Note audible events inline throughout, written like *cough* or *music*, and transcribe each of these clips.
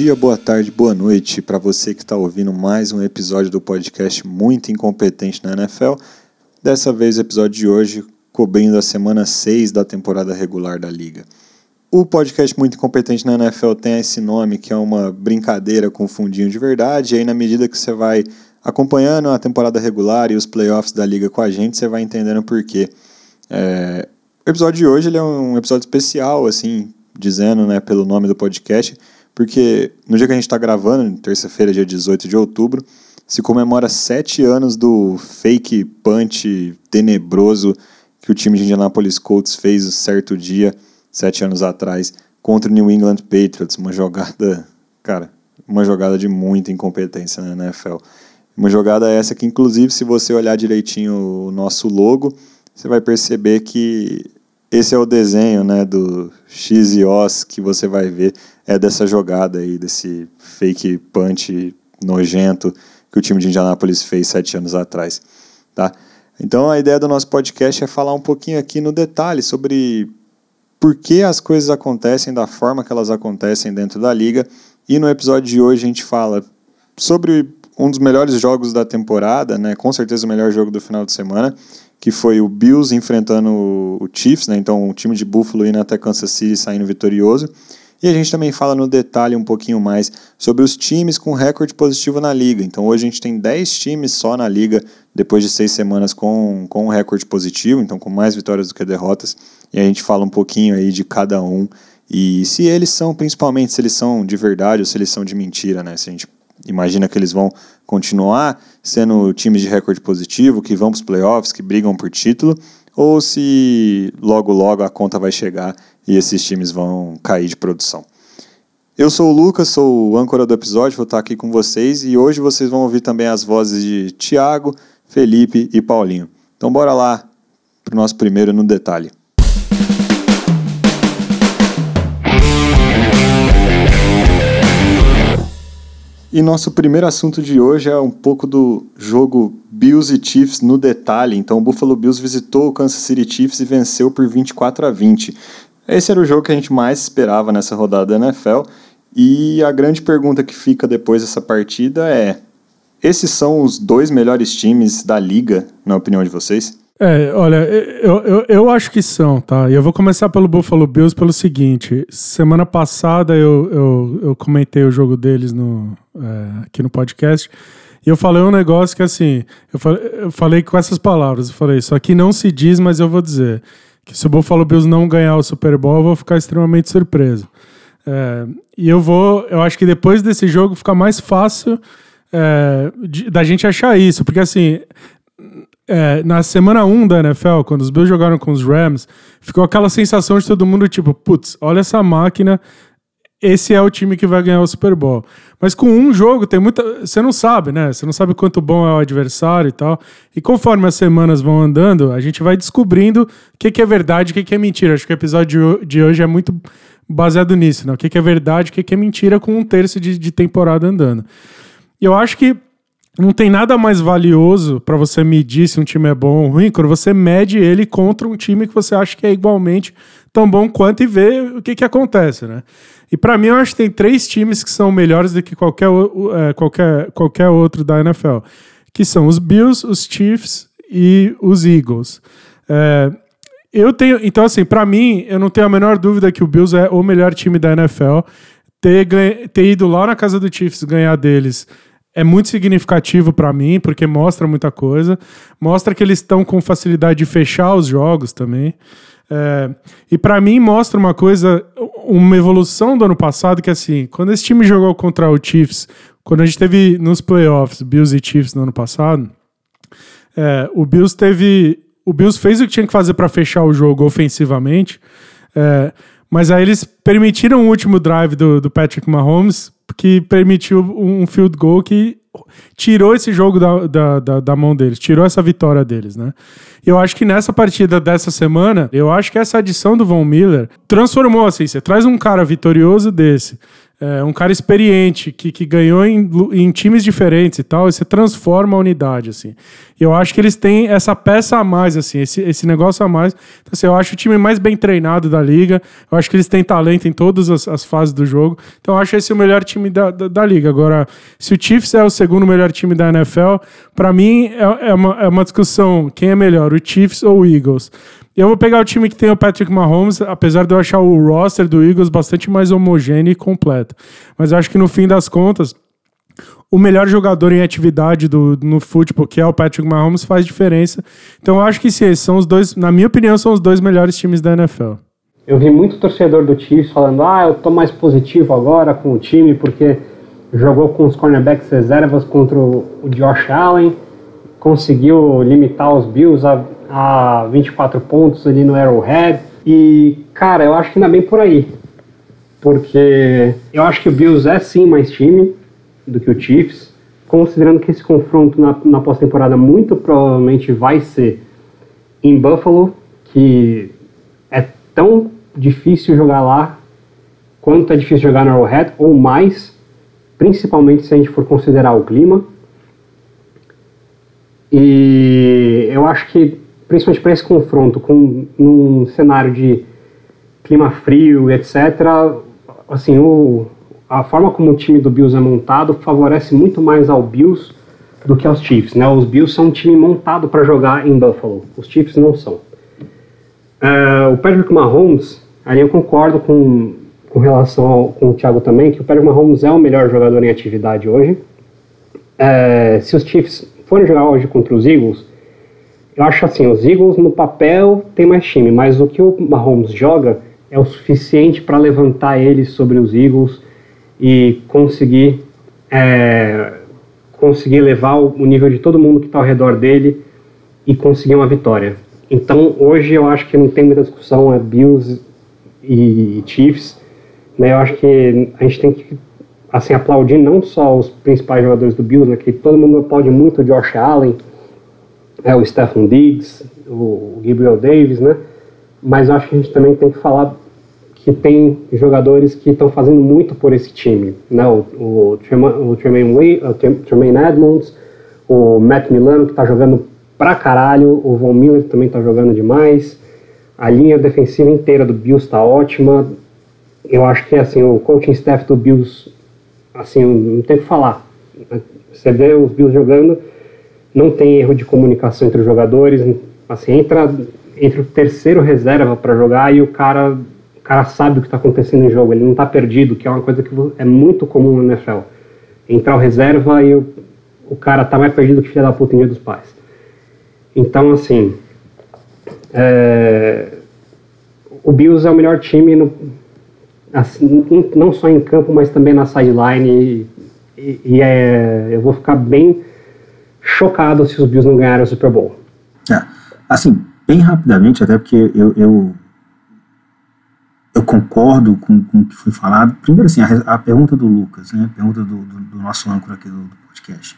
Dia, boa tarde, boa noite para você que está ouvindo mais um episódio do podcast Muito Incompetente na NFL. Dessa vez, o episódio de hoje cobrindo a semana 6 da temporada regular da liga. O podcast Muito Incompetente na NFL tem esse nome que é uma brincadeira com fundinho de verdade, e aí na medida que você vai acompanhando a temporada regular e os playoffs da liga com a gente, você vai entendendo por quê. É, o episódio de hoje ele é um episódio especial, assim, dizendo né, pelo nome do podcast, porque no dia que a gente está gravando, terça-feira, dia 18 de outubro, se comemora sete anos do fake punch tenebroso que o time de Indianapolis Colts fez um certo dia, sete anos atrás, contra o New England Patriots. Uma jogada, cara, uma jogada de muita incompetência na NFL. Uma jogada essa que, inclusive, se você olhar direitinho o nosso logo, você vai perceber que esse é o desenho né, do X e Os que você vai ver, é dessa jogada aí, desse fake punch nojento que o time de Indianapolis fez sete anos atrás. Tá? Então a ideia do nosso podcast é falar um pouquinho aqui no detalhe sobre por que as coisas acontecem da forma que elas acontecem dentro da liga. E no episódio de hoje a gente fala sobre um dos melhores jogos da temporada, né? com certeza o melhor jogo do final de semana, que foi o Bills enfrentando o Chiefs, né? então o time de Buffalo indo até Kansas City saindo vitorioso. E a gente também fala no detalhe um pouquinho mais sobre os times com recorde positivo na liga. Então hoje a gente tem 10 times só na liga, depois de seis semanas com, com um recorde positivo, então com mais vitórias do que derrotas. E a gente fala um pouquinho aí de cada um e se eles são, principalmente, se eles são de verdade ou se eles são de mentira, né? Se a gente imagina que eles vão continuar sendo times de recorde positivo, que vão para os playoffs, que brigam por título, ou se logo logo a conta vai chegar e esses times vão cair de produção. Eu sou o Lucas, sou o âncora do episódio, vou estar aqui com vocês e hoje vocês vão ouvir também as vozes de Tiago, Felipe e Paulinho. Então bora lá para o nosso primeiro no detalhe. E nosso primeiro assunto de hoje é um pouco do jogo Bills e Chiefs no detalhe. Então, o Buffalo Bills visitou o Kansas City Chiefs e venceu por 24 a 20. Esse era o jogo que a gente mais esperava nessa rodada da NFL. E a grande pergunta que fica depois dessa partida é: esses são os dois melhores times da liga, na opinião de vocês? É, olha, eu, eu, eu acho que são, tá? E eu vou começar pelo Buffalo Bills pelo seguinte: semana passada eu, eu, eu comentei o jogo deles no, é, aqui no podcast. E eu falei um negócio que assim, eu falei, eu falei com essas palavras, eu falei, isso aqui não se diz, mas eu vou dizer que se o Buffalo Bills não ganhar o Super Bowl, eu vou ficar extremamente surpreso. É, e eu vou, eu acho que depois desse jogo fica mais fácil é, de, da gente achar isso, porque assim, é, na semana 1 da NFL, quando os Bills jogaram com os Rams, ficou aquela sensação de todo mundo tipo, putz, olha essa máquina, esse é o time que vai ganhar o Super Bowl. Mas com um jogo tem muita. Você não sabe, né? Você não sabe quanto bom é o adversário e tal. E conforme as semanas vão andando, a gente vai descobrindo o que, que é verdade e o que, é mentira. Acho que o episódio de hoje é muito baseado nisso, né? O que, que é verdade o que, que é mentira com um terço de, de temporada andando. E eu acho que não tem nada mais valioso para você medir se um time é bom ou ruim quando você mede ele contra um time que você acha que é igualmente tão bom quanto e vê o que, que acontece, né? E para mim, eu acho que tem três times que são melhores do que qualquer, é, qualquer, qualquer outro da NFL, que são os Bills, os Chiefs e os Eagles. É, eu tenho, então assim, para mim, eu não tenho a menor dúvida que o Bills é o melhor time da NFL. Ter, ter ido lá na casa do Chiefs ganhar deles é muito significativo para mim, porque mostra muita coisa. Mostra que eles estão com facilidade de fechar os jogos também. É, e para mim mostra uma coisa, uma evolução do ano passado, que assim, quando esse time jogou contra o Chiefs, quando a gente teve nos playoffs, Bills e Chiefs no ano passado, é, o Bills teve. O Bills fez o que tinha que fazer para fechar o jogo ofensivamente, é, mas aí eles permitiram o último drive do, do Patrick Mahomes, que permitiu um field goal que tirou esse jogo da, da, da, da, mão deles, tirou essa vitória deles, né? Eu acho que nessa partida dessa semana, eu acho que essa adição do Von Miller transformou assim. Você traz um cara vitorioso desse é, um cara experiente que, que ganhou em, em, times diferentes e tal, e você transforma a unidade, assim. E eu acho que eles têm essa peça a mais, assim, esse, esse negócio a mais. Então, assim, eu acho o time mais bem treinado da liga. Eu acho que eles têm talento em todas as, as fases do jogo. Então, eu acho esse o melhor time da, da, da, liga. Agora, se o Chiefs é o segundo melhor time da NFL, para mim é, é, uma, é uma discussão quem é melhor, o Chiefs ou o Eagles. Eu vou pegar o time que tem o Patrick Mahomes, apesar de eu achar o roster do Eagles bastante mais homogêneo e completo. Mas eu acho que no fim das contas, o melhor jogador em atividade do, no futebol, que é o Patrick Mahomes, faz diferença. Então eu acho que sim, são os dois, na minha opinião, são os dois melhores times da NFL. Eu vi muito torcedor do Chiefs falando: ah, eu tô mais positivo agora com o time porque jogou com os cornerbacks reservas contra o Josh Allen, conseguiu limitar os Bills a a 24 pontos ali no Arrowhead. E, cara, eu acho que ainda bem por aí. Porque eu acho que o Bills é sim mais time do que o Chiefs. Considerando que esse confronto na, na pós-temporada muito provavelmente vai ser em Buffalo, que é tão difícil jogar lá quanto é difícil jogar no Arrowhead, ou mais, principalmente se a gente for considerar o clima. E eu acho que principalmente para esse confronto com num cenário de clima frio, etc. Assim, o, a forma como o time do Bills é montado favorece muito mais ao Bills do que aos Chiefs, né? Os Bills são um time montado para jogar em Buffalo, os Chiefs não são. Uh, o Patrick Mahomes, ali eu concordo com, com relação ao, com o Thiago também, que o Patrick Mahomes é o melhor jogador em atividade hoje. Uh, se os Chiefs forem jogar hoje contra os Eagles, eu acho assim, os Eagles no papel tem mais time, mas o que o Mahomes joga é o suficiente para levantar eles sobre os Eagles e conseguir é, conseguir levar o nível de todo mundo que está ao redor dele e conseguir uma vitória. Então hoje eu acho que não tem muita discussão, é Bills e Chiefs. Né? Eu acho que a gente tem que assim aplaudir não só os principais jogadores do Bills, né, que todo mundo aplaude muito o Josh Allen, é o Stephen Diggs, o Gabriel Davis, né? Mas eu acho que a gente também tem que falar que tem jogadores que estão fazendo muito por esse time, né? O, o, o, Tremaine, o Tremaine Edmonds, o Matt Milano que está jogando pra caralho, o Von Miller também está jogando demais, a linha defensiva inteira do Bills está ótima. Eu acho que assim o coaching staff do Bills, assim não tem o que falar. Você vê os Bills jogando não tem erro de comunicação entre os jogadores, assim, entra, entra o terceiro reserva para jogar e o cara, o cara sabe o que está acontecendo no jogo, ele não está perdido, que é uma coisa que é muito comum no NFL. Entrar o reserva e o, o cara tá mais perdido que filha da puta em dia dos pais. Então, assim, é, o Bills é o melhor time no, assim, não só em campo, mas também na sideline e, e é, eu vou ficar bem chocado se os Bills não ganharem o Super Bowl. É, assim, bem rapidamente, até porque eu, eu, eu concordo com, com o que foi falado. Primeiro, assim, a, a pergunta do Lucas, né, a pergunta do, do, do nosso âncora aqui do, do podcast.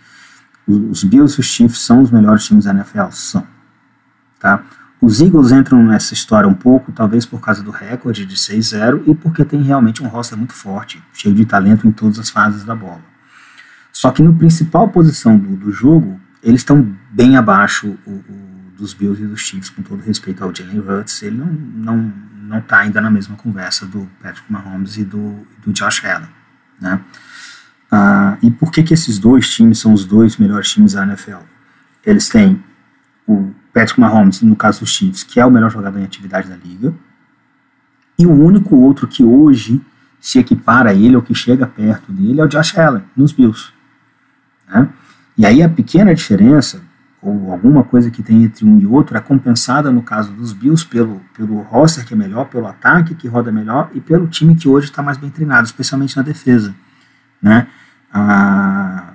Os, os Bills e os Chiefs são os melhores times da NFL? São. Tá? Os Eagles entram nessa história um pouco, talvez por causa do recorde de 6-0 e porque tem realmente um roster muito forte, cheio de talento em todas as fases da bola. Só que no principal posição do, do jogo, eles estão bem abaixo o, o, dos Bills e dos Chiefs, com todo respeito ao Jalen Hurts. Ele não, não, não tá ainda na mesma conversa do Patrick Mahomes e do, do Josh Allen. Né? Ah, e por que, que esses dois times são os dois melhores times da NFL? Eles têm o Patrick Mahomes, no caso dos Chiefs, que é o melhor jogador em atividade da liga, e o único outro que hoje se equipara a ele ou que chega perto dele é o Josh Allen, nos Bills. Né? E aí a pequena diferença, ou alguma coisa que tem entre um e outro, é compensada no caso dos Bills pelo, pelo roster que é melhor, pelo ataque que roda melhor e pelo time que hoje está mais bem treinado, especialmente na defesa. Né? Ah,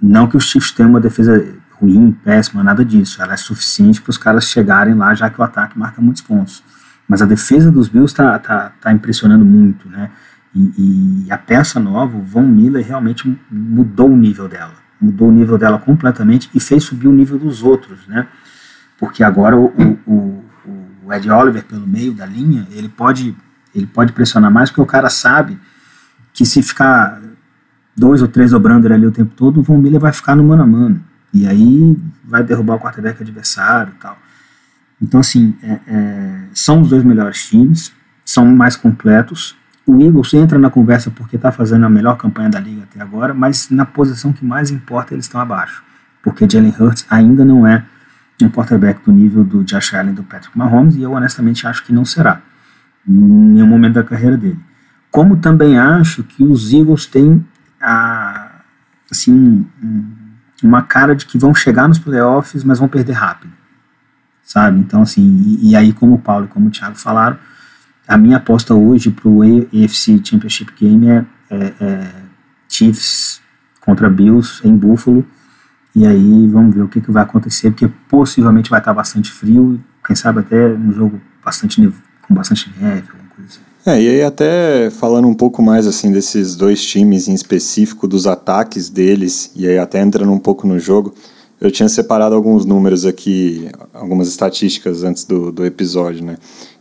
não que os Chiefs tenham uma defesa ruim, péssima, nada disso. Ela é suficiente para os caras chegarem lá, já que o ataque marca muitos pontos. Mas a defesa dos Bills está tá, tá impressionando muito, né? E, e, a peça nova, o Von Miller, realmente mudou o nível dela. Mudou o nível dela completamente e fez subir o nível dos outros, né? porque agora o, o, o, Ed Oliver pelo meio da linha, ele pode, ele pode pressionar mais, porque o cara sabe que se ficar dois ou três dobrando ele ali o tempo todo, o Von Miller vai ficar no mano a mano. E aí vai derrubar o quarterback adversário e tal. Então, assim, é, é, são os dois melhores times, são mais completos. O Eagles entra na conversa porque está fazendo a melhor campanha da liga até agora, mas na posição que mais importa eles estão abaixo, porque Jalen Hurts ainda não é um quarterback do nível do Josh Allen do Patrick Mahomes, e eu honestamente acho que não será em nenhum momento da carreira dele. Como também acho que os Eagles têm a, assim, uma cara de que vão chegar nos playoffs, mas vão perder rápido, sabe? Então, assim, e, e aí como o Paulo e como o Thiago falaram, a minha aposta hoje para o AFC Championship Game é, é, é, Chiefs contra Bills em Buffalo. E aí vamos ver o que, que vai acontecer, porque possivelmente vai estar bastante frio, quem sabe até um jogo bastante com bastante neve, alguma coisa assim. É, e aí até falando um pouco mais assim desses dois times em específico, dos ataques deles, e aí até entrando um pouco no jogo, eu tinha separado alguns números aqui, algumas estatísticas antes do, do episódio, né?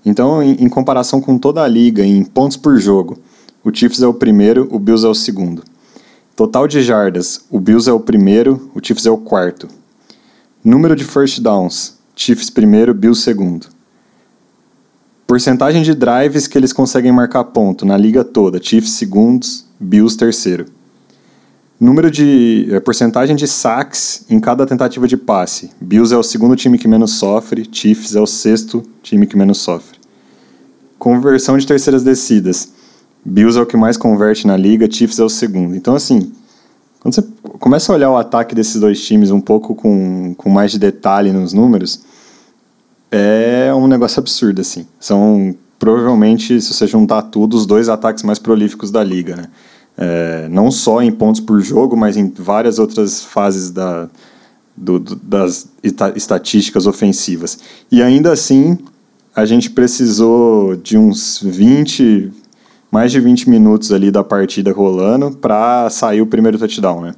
Então, em, em, comparação com toda a liga, em pontos por jogo, o Chiefs é o primeiro, o Bills é o segundo. Total de jardas, o Bills é o primeiro, o Chiefs é o quarto. Número de first downs, Chiefs primeiro, Bills segundo. Porcentagem de drives que eles conseguem marcar ponto na liga toda, Chiefs segundos, Bills terceiro. Número de é, porcentagem de sacks em cada tentativa de passe. Bills é o segundo time que menos sofre, Chiefs é o sexto time que menos sofre. Conversão de terceiras descidas. Bills é o que mais converte na liga, Chiefs é o segundo. Então, assim, quando você começa a olhar o ataque desses dois times um pouco com, com mais de detalhe nos números, é um negócio absurdo, assim. São, provavelmente, se você juntar tudo, os dois ataques mais prolíficos da liga, né? É, não só em pontos por jogo, mas em várias outras fases da, do, do, das estatísticas ofensivas. E ainda assim, a gente precisou de uns 20, mais de 20 minutos ali da partida rolando para sair o primeiro touchdown, né?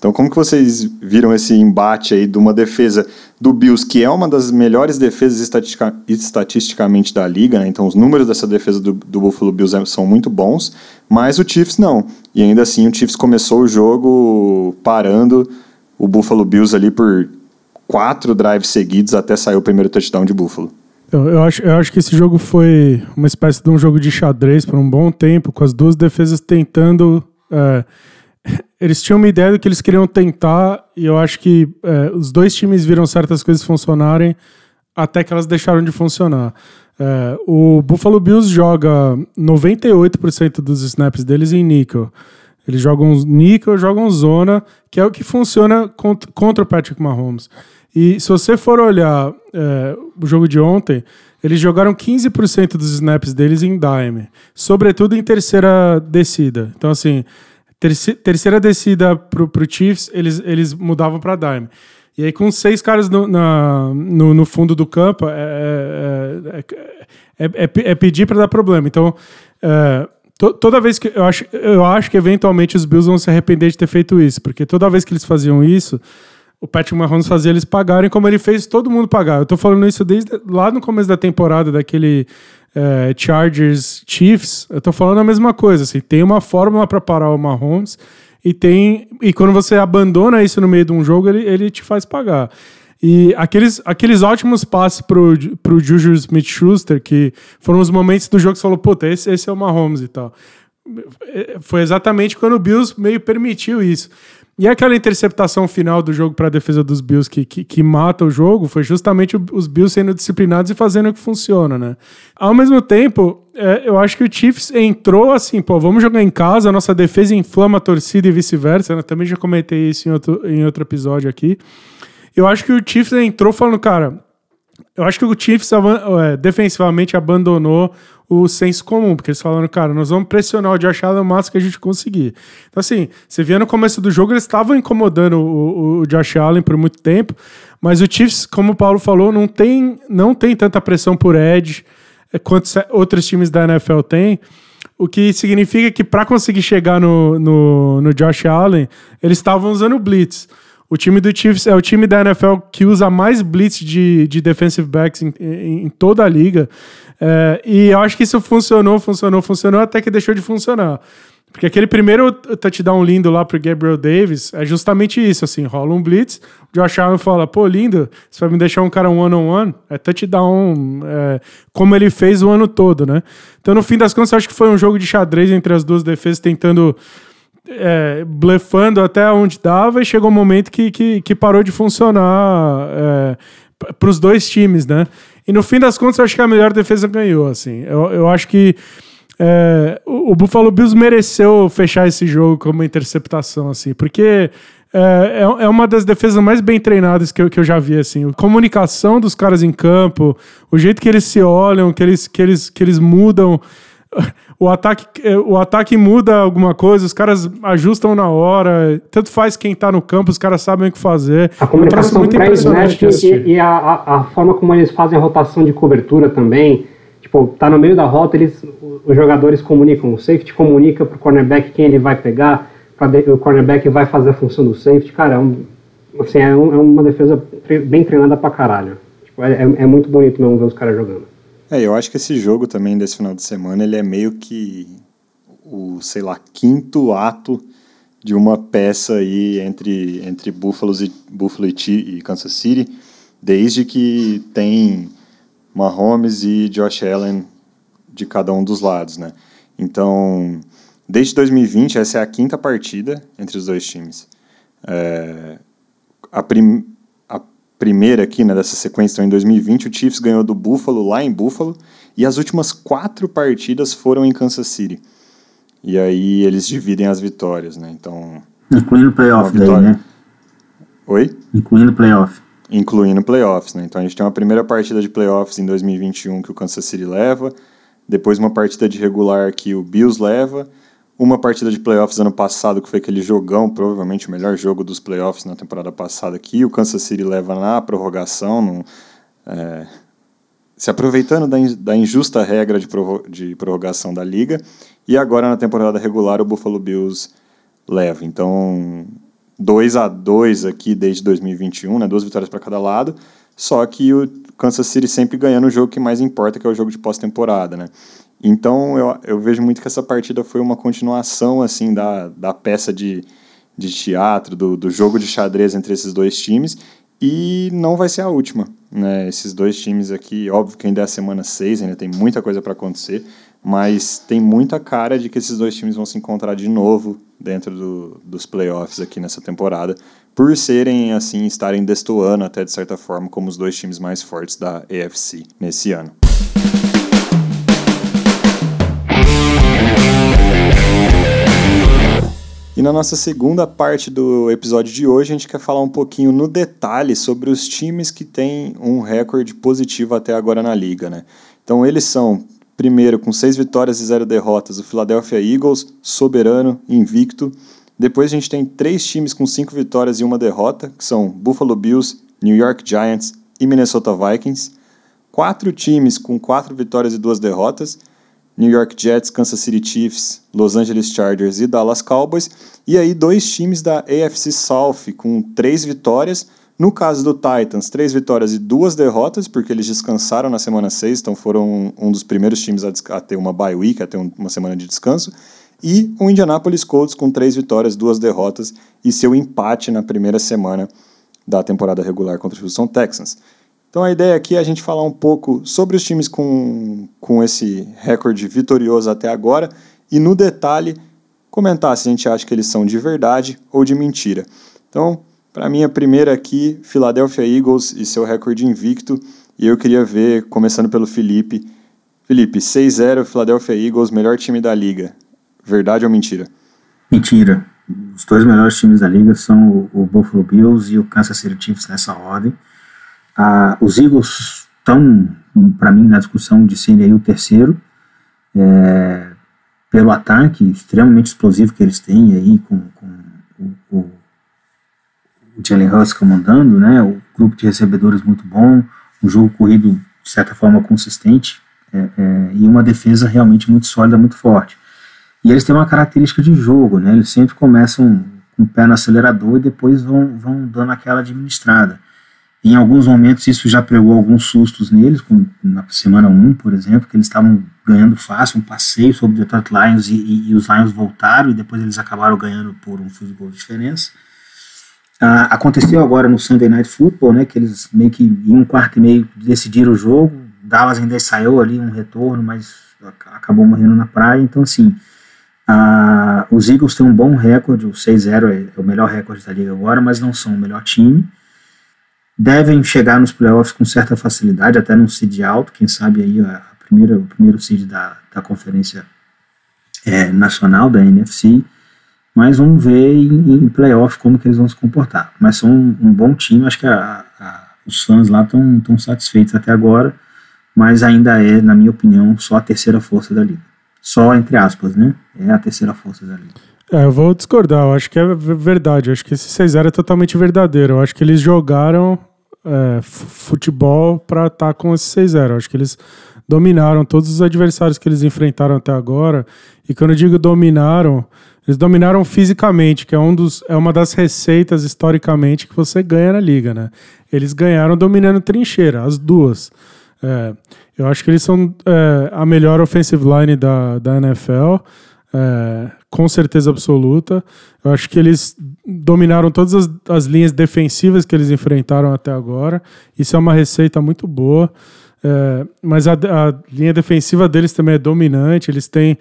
Então, como que vocês viram esse embate aí de uma defesa do Bills, que é uma das melhores defesas estatistica, estatisticamente da liga, né? Então, os números dessa defesa do, do Buffalo Bills é, são muito bons, mas o Chiefs não. E ainda assim, o Chiefs começou o jogo parando o Buffalo Bills ali por quatro drives seguidos até sair o primeiro touchdown de Buffalo. Eu, eu, acho, eu acho que esse jogo foi uma espécie de um jogo de xadrez por um bom tempo, com as duas defesas tentando. É, eles tinham uma ideia do que eles queriam tentar, e eu acho que é, os dois times viram certas coisas funcionarem até que elas deixaram de funcionar. É, o Buffalo Bills joga 98% dos snaps deles em níquel. Eles jogam níquel, jogam zona, que é o que funciona contra, contra o Patrick Mahomes. E se você for olhar é, o jogo de ontem, eles jogaram 15% dos snaps deles em dime, sobretudo em terceira descida. Então, assim, terceira descida pro, pro Chiefs, eles, eles mudavam para dime. E aí, com seis caras no, na, no, no, fundo do campo, é, é, é, é pedir para dar problema. Então, to, toda vez que. Eu acho, eu acho que eventualmente os Bills vão se arrepender de ter feito isso, porque toda vez que eles faziam isso, o Patrick Mahomes fazia eles pagarem como ele fez todo mundo pagar. Eu tô falando isso desde lá no começo da temporada, daquele é, Chargers Chiefs, eu tô falando a mesma coisa. Assim, tem uma fórmula para parar o Mahomes e tem e quando você abandona isso no meio de um jogo, ele, ele te faz pagar. E aqueles, aqueles ótimos passes pro, pro Juju Smith-Schuster, que foram os momentos do jogo que você falou, puta, esse, esse é o Mahomes e tal. Foi exatamente quando o Bills meio permitiu isso. E aquela interceptação final do jogo para a defesa dos Bills que, que, que, mata o jogo foi justamente os Bills sendo disciplinados e fazendo o que funciona, né? Ao mesmo tempo, é, eu acho que o Chiefs entrou assim, pô, vamos jogar em casa, a nossa defesa inflama a torcida e vice-versa. Né? Também já comentei isso em outro, em outro episódio aqui. Eu acho que o Chiefs entrou falando, cara, eu acho que o Chiefs é, defensivamente abandonou o senso comum, porque eles falaram, cara, nós vamos pressionar o Josh Allen o máximo que a gente conseguir. Então, assim, você via no começo do jogo, eles estavam incomodando o, o, Josh Allen por muito tempo, mas o Chiefs, como o Paulo falou, não tem, não tem tanta pressão por edge é, quanto outros times da NFL têm. O que significa que para conseguir chegar no, no, no Josh Allen, eles estavam usando blitz. o time do Chiefs é o time da NFL que usa mais blitz de, de defensive backs em, em, em toda a liga. É, e eu acho que isso funcionou, funcionou, funcionou, até que deixou de funcionar. Porque aquele primeiro touchdown lindo lá pro Gabriel Davis é justamente isso, assim, rola um blitz, o Josh Allen fala, pô, lindo, você vai me deixar um cara one-on-one? -on -one? É touchdown, é, como ele fez o ano todo, né? Então, no fim das contas, eu acho que foi um jogo de xadrez entre as duas defesas, tentando, é, blefando até onde dava, e chegou um momento que, que, que parou de funcionar é, pros dois times, né? E no fim das contas, eu acho que a melhor defesa ganhou, assim. Eu, eu acho que é, o, o, Buffalo Bills mereceu fechar esse jogo com uma interceptação, assim, porque é, é, é uma das defesas mais bem treinadas que eu, que eu já vi, assim. A comunicação dos caras em campo, o jeito que eles se olham, que eles, que eles, que eles mudam. O ataque, o ataque muda alguma coisa, os caras ajustam na hora, tanto faz quem tá no campo, os caras sabem o que fazer. A comunicação muito impressionante e, e a, a, forma como eles fazem a rotação de cobertura também tipo, tá no meio da rota, eles, os jogadores comunicam, o safety comunica pro cornerback quem ele vai pegar, o cornerback vai fazer a função do safety, cara, é, um, assim, é, um, é uma defesa bem treinada pra caralho. Tipo, é, é, muito bonito mesmo ver os caras jogando. É, eu acho que esse jogo também desse final de semana, ele é meio que o, sei lá, quinto ato de uma peça aí entre, entre Buffalo e, Buffalo e Kansas City, desde que tem Mahomes e Josh Allen de cada um dos lados, né? Então, desde 2020, essa é a quinta partida entre os dois times. É, a, prim, primeira aqui, né, dessa sequência, então, em 2020, o Chiefs ganhou do Buffalo lá em Buffalo, e as últimas quatro partidas foram em Kansas City. E aí eles dividem as vitórias, né? Então. Incluindo o playoff daí, né? Oi? Incluindo o playoff incluindo playoffs. Né? Então a gente tem uma primeira partida de playoffs em 2021 que o Kansas City leva, depois uma partida de regular que o Bills leva, uma partida de playoffs ano passado que foi aquele jogão, provavelmente o melhor jogo dos playoffs na temporada passada que o Kansas City leva na prorrogação, no, é, se aproveitando da, da injusta regra de, de prorrogação da liga, e agora na temporada regular o Buffalo Bills leva. Então 2 a 2 aqui desde 2021, né? Duas vitórias para cada lado. Só que o Kansas City sempre ganhando o jogo que mais importa, que é o jogo de pós-temporada, né? Então eu, eu vejo muito que essa partida foi uma continuação assim da, da peça de, de teatro, do, do jogo de xadrez entre esses dois times. E não vai ser a última. Né? Esses dois times aqui, óbvio que ainda é a semana 6, ainda tem muita coisa para acontecer, mas tem muita cara de que esses dois times vão se encontrar de novo dentro do, dos playoffs aqui nessa temporada, por serem, assim, estarem destoando até de certa forma como os dois times mais fortes da AFC nesse ano. E na nossa segunda parte do episódio de hoje, a gente quer falar um pouquinho no detalhe sobre os times que têm um recorde positivo até agora na liga, né? Então eles são Primeiro, com seis vitórias e zero derrotas, o Philadelphia Eagles, soberano, invicto. Depois a gente tem três times com cinco vitórias e uma derrota, que são Buffalo Bills, New York Giants e Minnesota Vikings. Quatro times com quatro vitórias e duas derrotas, New York Jets, Kansas City Chiefs, Los Angeles Chargers e Dallas Cowboys. E aí dois times da AFC South com três vitórias, no caso do Titans, três vitórias e duas derrotas, porque eles descansaram na semana 6, então foram um dos primeiros times a, a ter uma bye week, a ter um, uma semana de descanso. E o Indianapolis Colts com três vitórias, duas derrotas e seu empate na primeira semana da temporada regular contra o Houston Texans. Então a ideia aqui é a gente falar um pouco sobre os times com, com esse recorde vitorioso até agora e, no detalhe, comentar se a gente acha que eles são de verdade ou de mentira. Então, para mim, a primeira aqui, Philadelphia Eagles e seu recorde invicto. E eu queria ver, começando pelo Felipe. Felipe, 6-0, Philadelphia Eagles, melhor time da liga. Verdade ou mentira? Mentira. Os dois melhores times da liga são o, Buffalo Bills e o Kansas City Chiefs nessa ordem. Ah, os Eagles estão, para mim, na discussão de serem o terceiro, é, pelo ataque extremamente explosivo que eles têm aí com, com o, o Jalen Hurts comandando, né? O grupo de recebedores muito bom, um jogo corrido de certa forma consistente é, é, e uma defesa realmente muito sólida, muito forte. E eles têm uma característica de jogo, né? Eles sempre começam com com o pé no acelerador e depois vão, vão dando aquela administrada. Em alguns momentos isso já pregou alguns sustos neles, como na semana 1, por exemplo, que eles estavam ganhando fácil, um passeio sobre o Detroit Lions e, e, e, os Lions voltaram e depois eles acabaram ganhando por um field de diferença. Ah, aconteceu agora no Sunday Night Football, né, que eles meio que em um quarto e meio decidiram o jogo, Dallas ainda saiu ali um retorno, mas acabou morrendo na praia, então assim, ah, os Eagles têm um bom recorde, o 6-0 é, é o melhor recorde da liga agora, mas não são o melhor time, devem chegar nos playoffs com certa facilidade, até num seed alto, quem sabe aí a primeira, o primeiro seed da, da conferência é, nacional, da NFC, mas vamos ver em, em playoff como que eles vão se comportar. Mas são um, um bom time, acho que a, a, os fãs lá estão satisfeitos até agora, mas ainda é, na minha opinião, só a terceira força da liga. Só entre aspas, né? É a terceira força da liga. É, eu vou discordar, eu acho que é verdade. Eu acho que esse 6-0 é totalmente verdadeiro. Eu acho que eles jogaram é, futebol para estar tá com esse 6-0. Acho que eles dominaram todos os adversários que eles enfrentaram até agora. E quando eu digo dominaram, eles dominaram fisicamente, que é, um dos, é uma das receitas historicamente que você ganha na liga, né? Eles ganharam dominando trincheira, as duas. É, eu acho que eles são é, a melhor offensive line da, da NFL. É, com certeza absoluta. Eu acho que eles dominaram todas as, as, linhas defensivas que eles enfrentaram até agora. Isso é uma receita muito boa. É, mas a, a, linha defensiva deles também é dominante. Eles têm.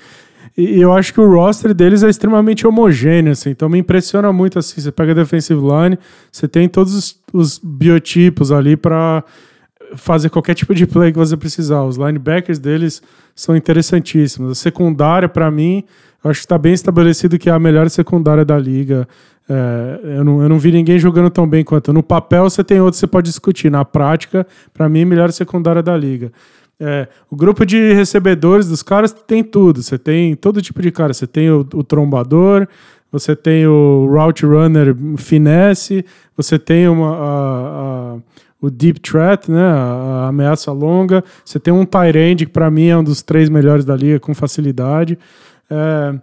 E eu acho que o roster deles é extremamente homogêneo, assim, então me impressiona muito assim. Você pega a defensive line, você tem todos os, os biotipos ali para fazer qualquer tipo de play que você precisar. Os linebackers deles são interessantíssimos. A secundária, para mim, acho que está bem estabelecido que é a melhor secundária da liga. É, eu, não, eu não vi ninguém jogando tão bem quanto. No papel você tem outros que você pode discutir. Na prática, para mim, melhor secundária da liga. É, o grupo de recebedores dos caras tem tudo. Você tem todo tipo de cara. Você tem o, o trombador, você tem o route runner finesse, você tem uma, a, a, o deep threat, né, a, ameaça longa. Você tem um end que para mim é um dos três melhores da liga com facilidade. É,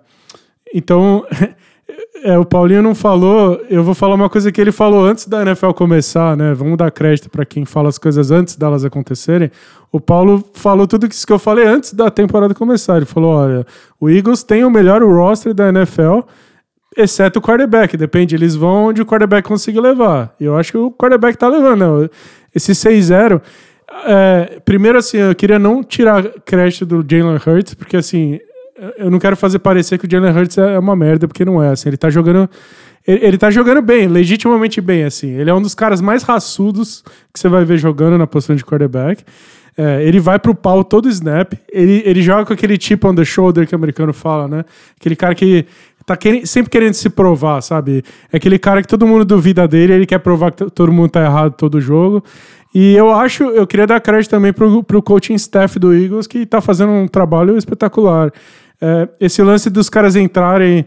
então, *laughs* é, o Paulinho não falou, eu vou falar uma coisa que ele falou antes da NFL começar, né? Vamos dar crédito para quem fala as coisas antes delas acontecerem. O Paulo falou tudo isso que eu falei antes da temporada começar. Ele falou: olha, o Eagles tem o melhor roster da NFL, exceto o quarterback. Depende, eles vão onde o quarterback conseguir levar. E eu acho que o quarterback tá levando, né? Esse 6-0. É, primeiro, assim, eu queria não tirar crédito do Jalen Hurts, porque assim, eu não quero fazer parecer que o Jalen Hurts é uma merda, porque não é, assim, ele tá jogando ele, ele tá jogando bem, legitimamente bem, assim. Ele é um dos caras mais raçudos que você vai ver jogando na posição de quarterback. É, ele vai pro pau todo snap. Ele, ele joga com aquele tipo on the shoulder que o americano fala, né? Aquele cara que tá querendo, sempre querendo se provar, sabe? É aquele cara que todo mundo duvida dele, ele quer provar que todo mundo tá errado todo jogo. E eu acho, eu queria dar crédito também pro, pro coaching staff do Eagles, que tá fazendo um trabalho espetacular. É, esse lance dos caras entrarem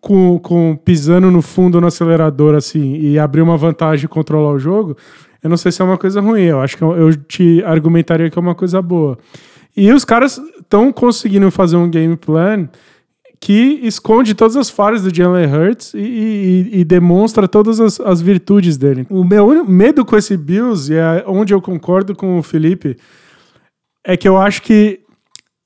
com, com pisando no fundo no acelerador assim e abrir uma vantagem e controlar o jogo, eu não sei se é uma coisa ruim. Eu acho que eu, eu te argumentaria que é uma coisa boa. E os caras estão conseguindo fazer um game plan que esconde todas as falhas do Jalen Hurts e, e, e, demonstra todas as, as, virtudes dele. O meu medo com esse Bills, e é onde eu concordo com o Felipe, é que eu acho que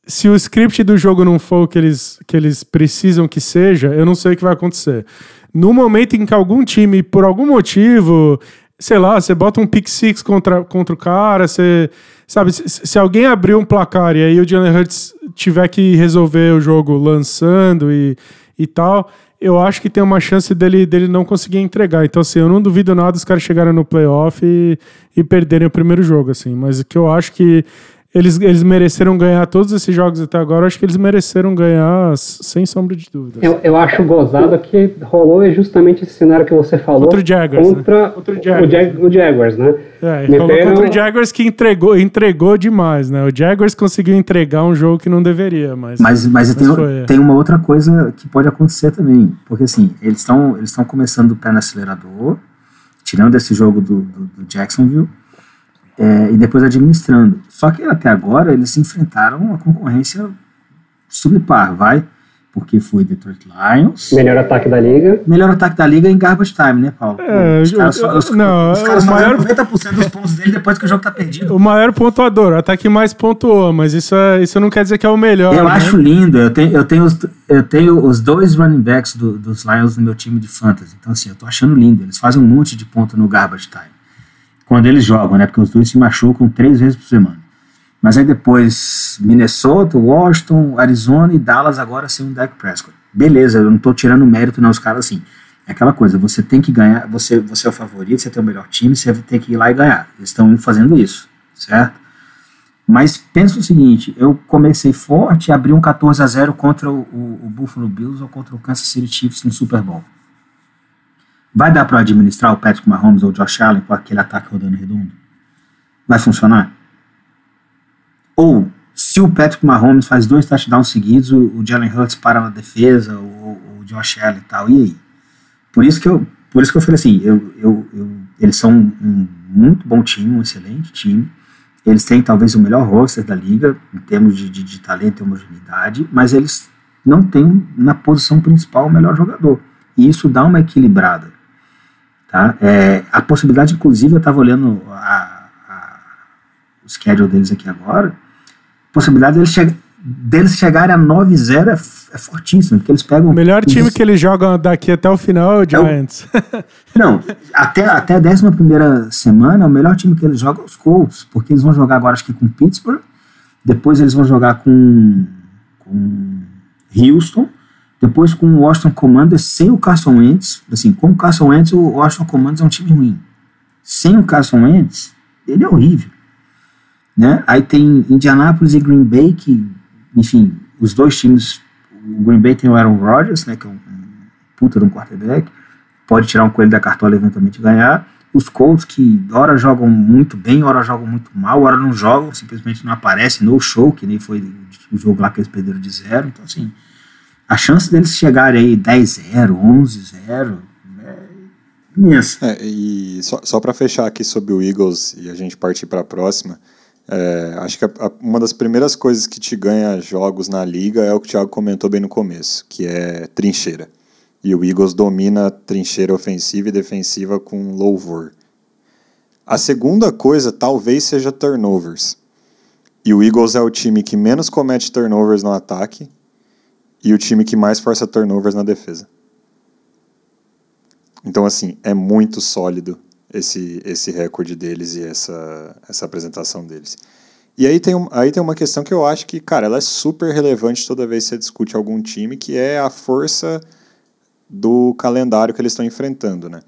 se o script do jogo não for o que eles, que eles precisam que seja, eu não sei o que vai acontecer. No momento em que algum time, por algum motivo, sei lá, você bota um pick six contra, contra o cara, você. Sabe, se, se alguém abrir um placar e aí o Jalen Hurts tiver que resolver o jogo lançando e, e tal, eu acho que tem uma chance dele, dele não conseguir entregar. Então, assim, eu não duvido nada os caras chegarem no playoff e, e perderem o primeiro jogo, assim. Mas o que eu acho que eles, eles mereceram ganhar todos esses jogos até agora. Acho que eles mereceram ganhar sem sombra de dúvida. Eu, eu acho gozado que rolou é justamente esse cenário que você falou. Contra o Jaguars. Né? Contra né? o, Jaguars. O, o, Jaguars, né? É, Meteram... rolou contra o Jaguars que entregou, entregou demais, né? O Jaguars conseguiu entregar um jogo que não deveria, mas. Mas, mas, mas tem, foi, tem uma outra coisa que pode acontecer também. Porque assim, eles estão eles começando o pé no acelerador, tirando esse jogo do, do, do Jacksonville é, e depois administrando. Só que até agora eles enfrentaram uma concorrência subpar, vai. porque foi Detroit Lions. Melhor ataque da liga. Melhor ataque da liga em garbage time, né, Paulo? É, os caras, os, não, os caras o maior- 90% dos pontos dele depois que o jogo tá perdido. O maior pontuador, o ataque mais pontuou, mas isso, é, isso não quer dizer que é o melhor. Eu né? acho lindo. Eu tenho, eu tenho, os, eu tenho os dois running backs do- dos Lions no meu time de fantasy. Então, assim, eu tô achando lindo. Eles fazem um monte de ponto no garbage time. Quando eles jogam, né? Porque os dois se machucam três vezes por semana. Mas aí depois, Minnesota, Washington, Arizona e Dallas agora sem o Dak Prescott. Beleza, eu não tô tirando mérito, não, os caras assim. É aquela coisa, você tem que ganhar, você, você é o favorito, você tem o melhor time, você tem que ir lá e ganhar. Eles estão fazendo isso, certo? Mas pensa o seguinte, eu comecei forte, abri um 14 a 0 contra o, o- o Buffalo Bills ou contra o Kansas City Chiefs no Super Bowl. Vai dar para administrar o Patrick Mahomes ou o Josh Allen com aquele ataque rodando redondo? Vai funcionar? Ou, se o Patrick Mahomes faz dois touchdowns seguidos, o, Jalen Hurts para na defesa, o, o Josh Allen e tal, e aí? Por isso que eu, por isso que eu falei assim, eu, eu, eu- eles são um muito bom time, um excelente time. Eles têm talvez o melhor roster da liga, em termos de, de, de talento e homogeneidade, mas eles não têm na posição principal o melhor jogador. E isso dá uma equilibrada. Tá? É, a possibilidade, inclusive, eu estava olhando a, a, o schedule deles aqui agora, a possibilidade deles, che deles chegarem a 9-0 é, é fortíssima, porque eles pegam... O melhor time os- que eles jogam daqui até o final é o Giants. *laughs* Não, até, até a 11 semana, o melhor time que eles jogam é os Colts, porque eles vão jogar agora, acho que com Pittsburgh, depois eles vão jogar com, com Houston, depois com o Washington Commanders sem o Carson Wentz. Assim, com o Carson Wentz, o Washington Commanders é um time ruim. Sem o Carson Wentz, ele é horrível. Né? Aí tem Indianapolis e Green Bay, que, enfim, os dois times. O Green Bay tem o Aaron Rodgers, né, que é um, um puta de um quarterback, pode tirar um coelho da cartola eventualmente ganhar. Os Colts, que hora jogam muito bem, hora jogam muito mal, hora não jogam, simplesmente não aparecem no show, que nem foi o jogo lá que eles perderam de zero. Então, assim, a chance deles chegarem aí 10-0, 11-0 é imensa. É, e só, só para fechar aqui sobre o Eagles e a gente partir para a próxima, é, acho que a- a- uma das primeiras coisas que te ganha jogos na liga é o que o Thiago comentou bem no começo, que é trincheira. E o Eagles domina a trincheira ofensiva e defensiva com louvor. A segunda coisa talvez seja turnovers. E o Eagles é o time que menos comete turnovers no ataque e o time que mais força turnovers na defesa. Então, assim, é muito sólido esse, esse recorde deles e essa, essa apresentação deles. E aí tem, aí tem uma questão que eu acho que, cara, ela é super relevante toda vez que você discute algum time, que é a força do calendário que eles estão enfrentando, né?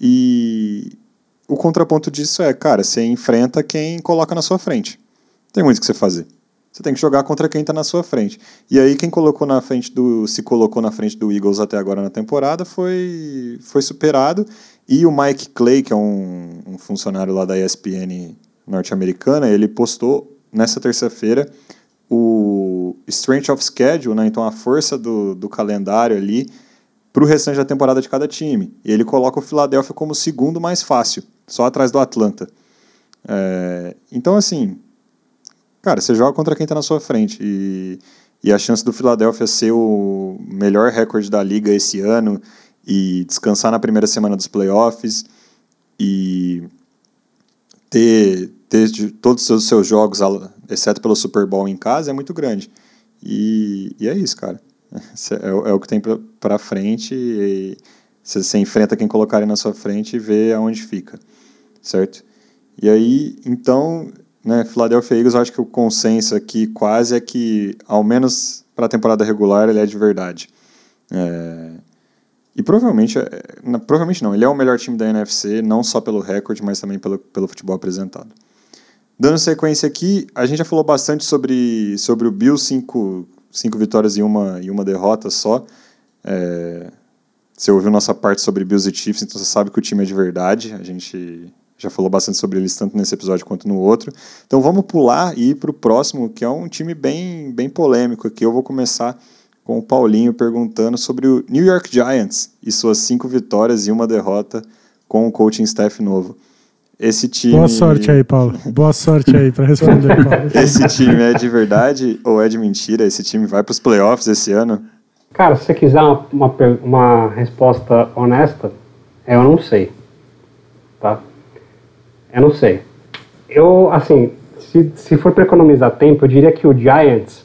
E o contraponto disso é, cara, você enfrenta quem coloca na sua frente. Tem muito o que você fazer. Você tem que jogar contra quem está na sua frente. E aí quem colocou na frente do se colocou na frente do Eagles até agora na temporada foi foi superado e o Mike Clay, que é um, um funcionário lá da ESPN norte-americana, ele postou nessa terça-feira o strength of schedule, né? Então a força do, do calendário ali para o restante da temporada de cada time. E ele coloca o Philadelphia como o segundo mais fácil, só atrás do Atlanta. É, então, assim, cara, você joga contra quem está na sua frente. E, e a chance do Philadelphia ser o melhor recorde da liga esse ano e descansar na primeira semana dos playoffs e ter, ter todos os seus jogos, exceto pelo Super Bowl em casa, é muito grande. E, e é isso, cara. *laughs* É, o- é o que tem pra frente você, você enfrenta quem colocarem na sua frente e vê aonde fica, certo? E aí, então, né, Philadelphia Eagles, eu acho que o consenso aqui quase é que, ao menos para a temporada regular, ele é de verdade. É, e provavelmente, é, provavelmente não, ele é o melhor time da NFC, não só pelo recorde, mas também pelo, pelo futebol apresentado. Dando sequência aqui, a gente já falou bastante sobre, sobre o Bill, cinco, cinco vitórias e uma, e uma derrota só. É, você ouviu nossa parte sobre Bills e Chiefs, então você sabe que o time é de verdade. A gente já falou bastante sobre eles tanto nesse episódio quanto no outro. Então vamos pular e ir para o próximo, que é um time bem, bem polêmico aqui. Eu vou começar com o Paulinho perguntando sobre o New York Giants e suas cinco vitórias e uma derrota com o coaching staff novo. Esse time. Boa sorte aí, Paulo. Boa sorte aí para responder, *laughs* Paulo. Esse time é de verdade ou é de mentira? Esse time vai para os playoffs esse ano? Cara, se você quiser uma, uma, uma resposta honesta, eu não sei. Tá? Eu não sei. Eu, assim, se, se for para economizar tempo, eu diria que o Giants,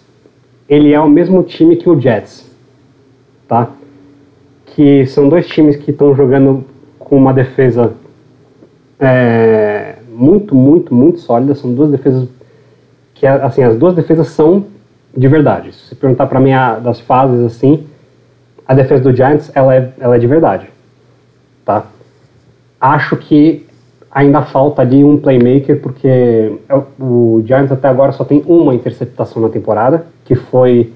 ele é o mesmo time que o Jets. Tá? Que são dois times que estão jogando com uma defesa é, muito, muito, muito sólida. São duas defesas que, assim, as duas defesas são de verdade. Se perguntar para mim a, das fases assim, a defesa do Giants ela é, ela é de verdade, tá? Acho que ainda falta ali um playmaker porque é o Giants até agora só tem uma interceptação na temporada, que foi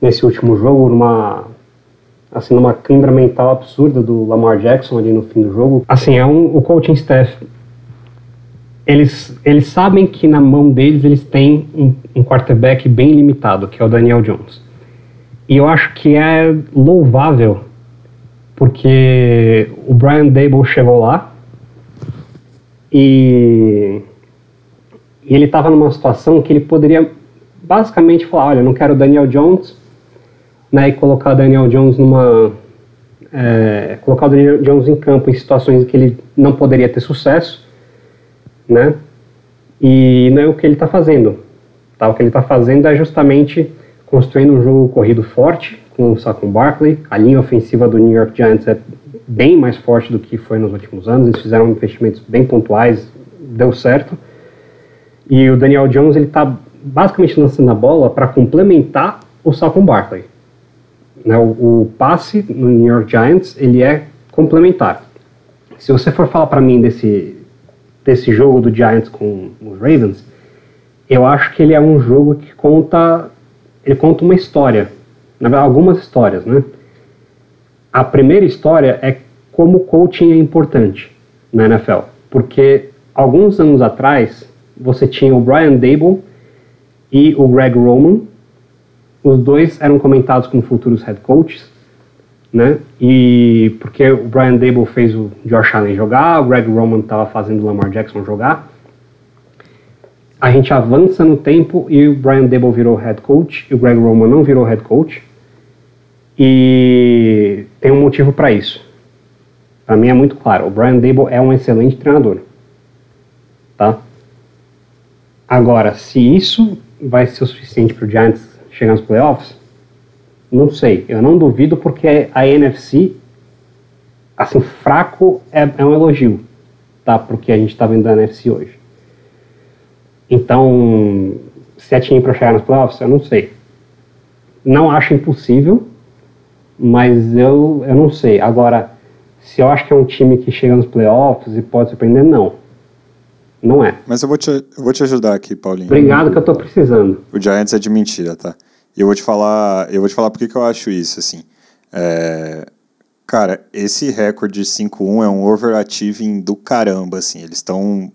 nesse último jogo numa assim numa câimbra mental absurda do Lamar Jackson ali no fim do jogo. Assim, é um o coaching staff eles, eles sabem que na mão deles eles têm um, um quarterback bem limitado, que é o Daniel Jones. E eu acho que é louvável, porque o Brian Dable chegou lá e, e ele estava numa situação que ele poderia basicamente falar, olha, não quero Daniel Jones, né, e colocar Daniel Jones numa... É, colocar o Daniel Jones em campo em situações em que ele não poderia ter sucesso, né? E não é o que ele está fazendo. Tá? O que ele está fazendo é justamente construindo um jogo corrido forte com o Saquon Barkley. A linha ofensiva do New York Giants é bem mais forte do que foi nos últimos anos. Eles fizeram investimentos bem pontuais, deu certo. E o Daniel Jones ele está basicamente lançando a bola para complementar o Saquon Barkley. Né, o, o, passe no New York Giants ele é complementar. Se você for falar para mim desse desse jogo do Giants com os Ravens, eu acho que ele é um jogo que conta ele conta uma história, algumas histórias, né? A primeira história é como o coaching é importante na NFL, porque alguns anos atrás você tinha o Brian Dable e o Greg Roman, os dois eram comentados como futuros head coaches, né? E porque o Brian Dable fez o Josh Allen jogar, o Greg Roman estava fazendo o Lamar Jackson jogar. A gente avança no tempo e o Brian Dable virou head coach e o Greg Roman não virou head coach. E tem um motivo para isso. Para mim é muito claro. O Brian Dable é um excelente treinador, tá? Agora, se isso vai ser o suficiente para o Giants chegar nos playoffs, não sei, eu não duvido porque a NFC, assim, fraco é, é um elogio, tá? Porque a gente está vendo da NFC hoje. Então, se é time para chegar nos playoffs, eu não sei. Não acho impossível, mas eu, eu não sei. Agora, se eu acho que é um time que chega nos playoffs e pode surpreender, não. Não é. Mas eu vou te, eu vou te ajudar aqui, Paulinho. Obrigado que eu tô precisando. O Giants é de mentira, tá? E eu vou te falar, eu vou te falar porque que eu acho isso, assim. É, cara, esse recorde de 5-1 é um overachieving do caramba, assim. Eles estão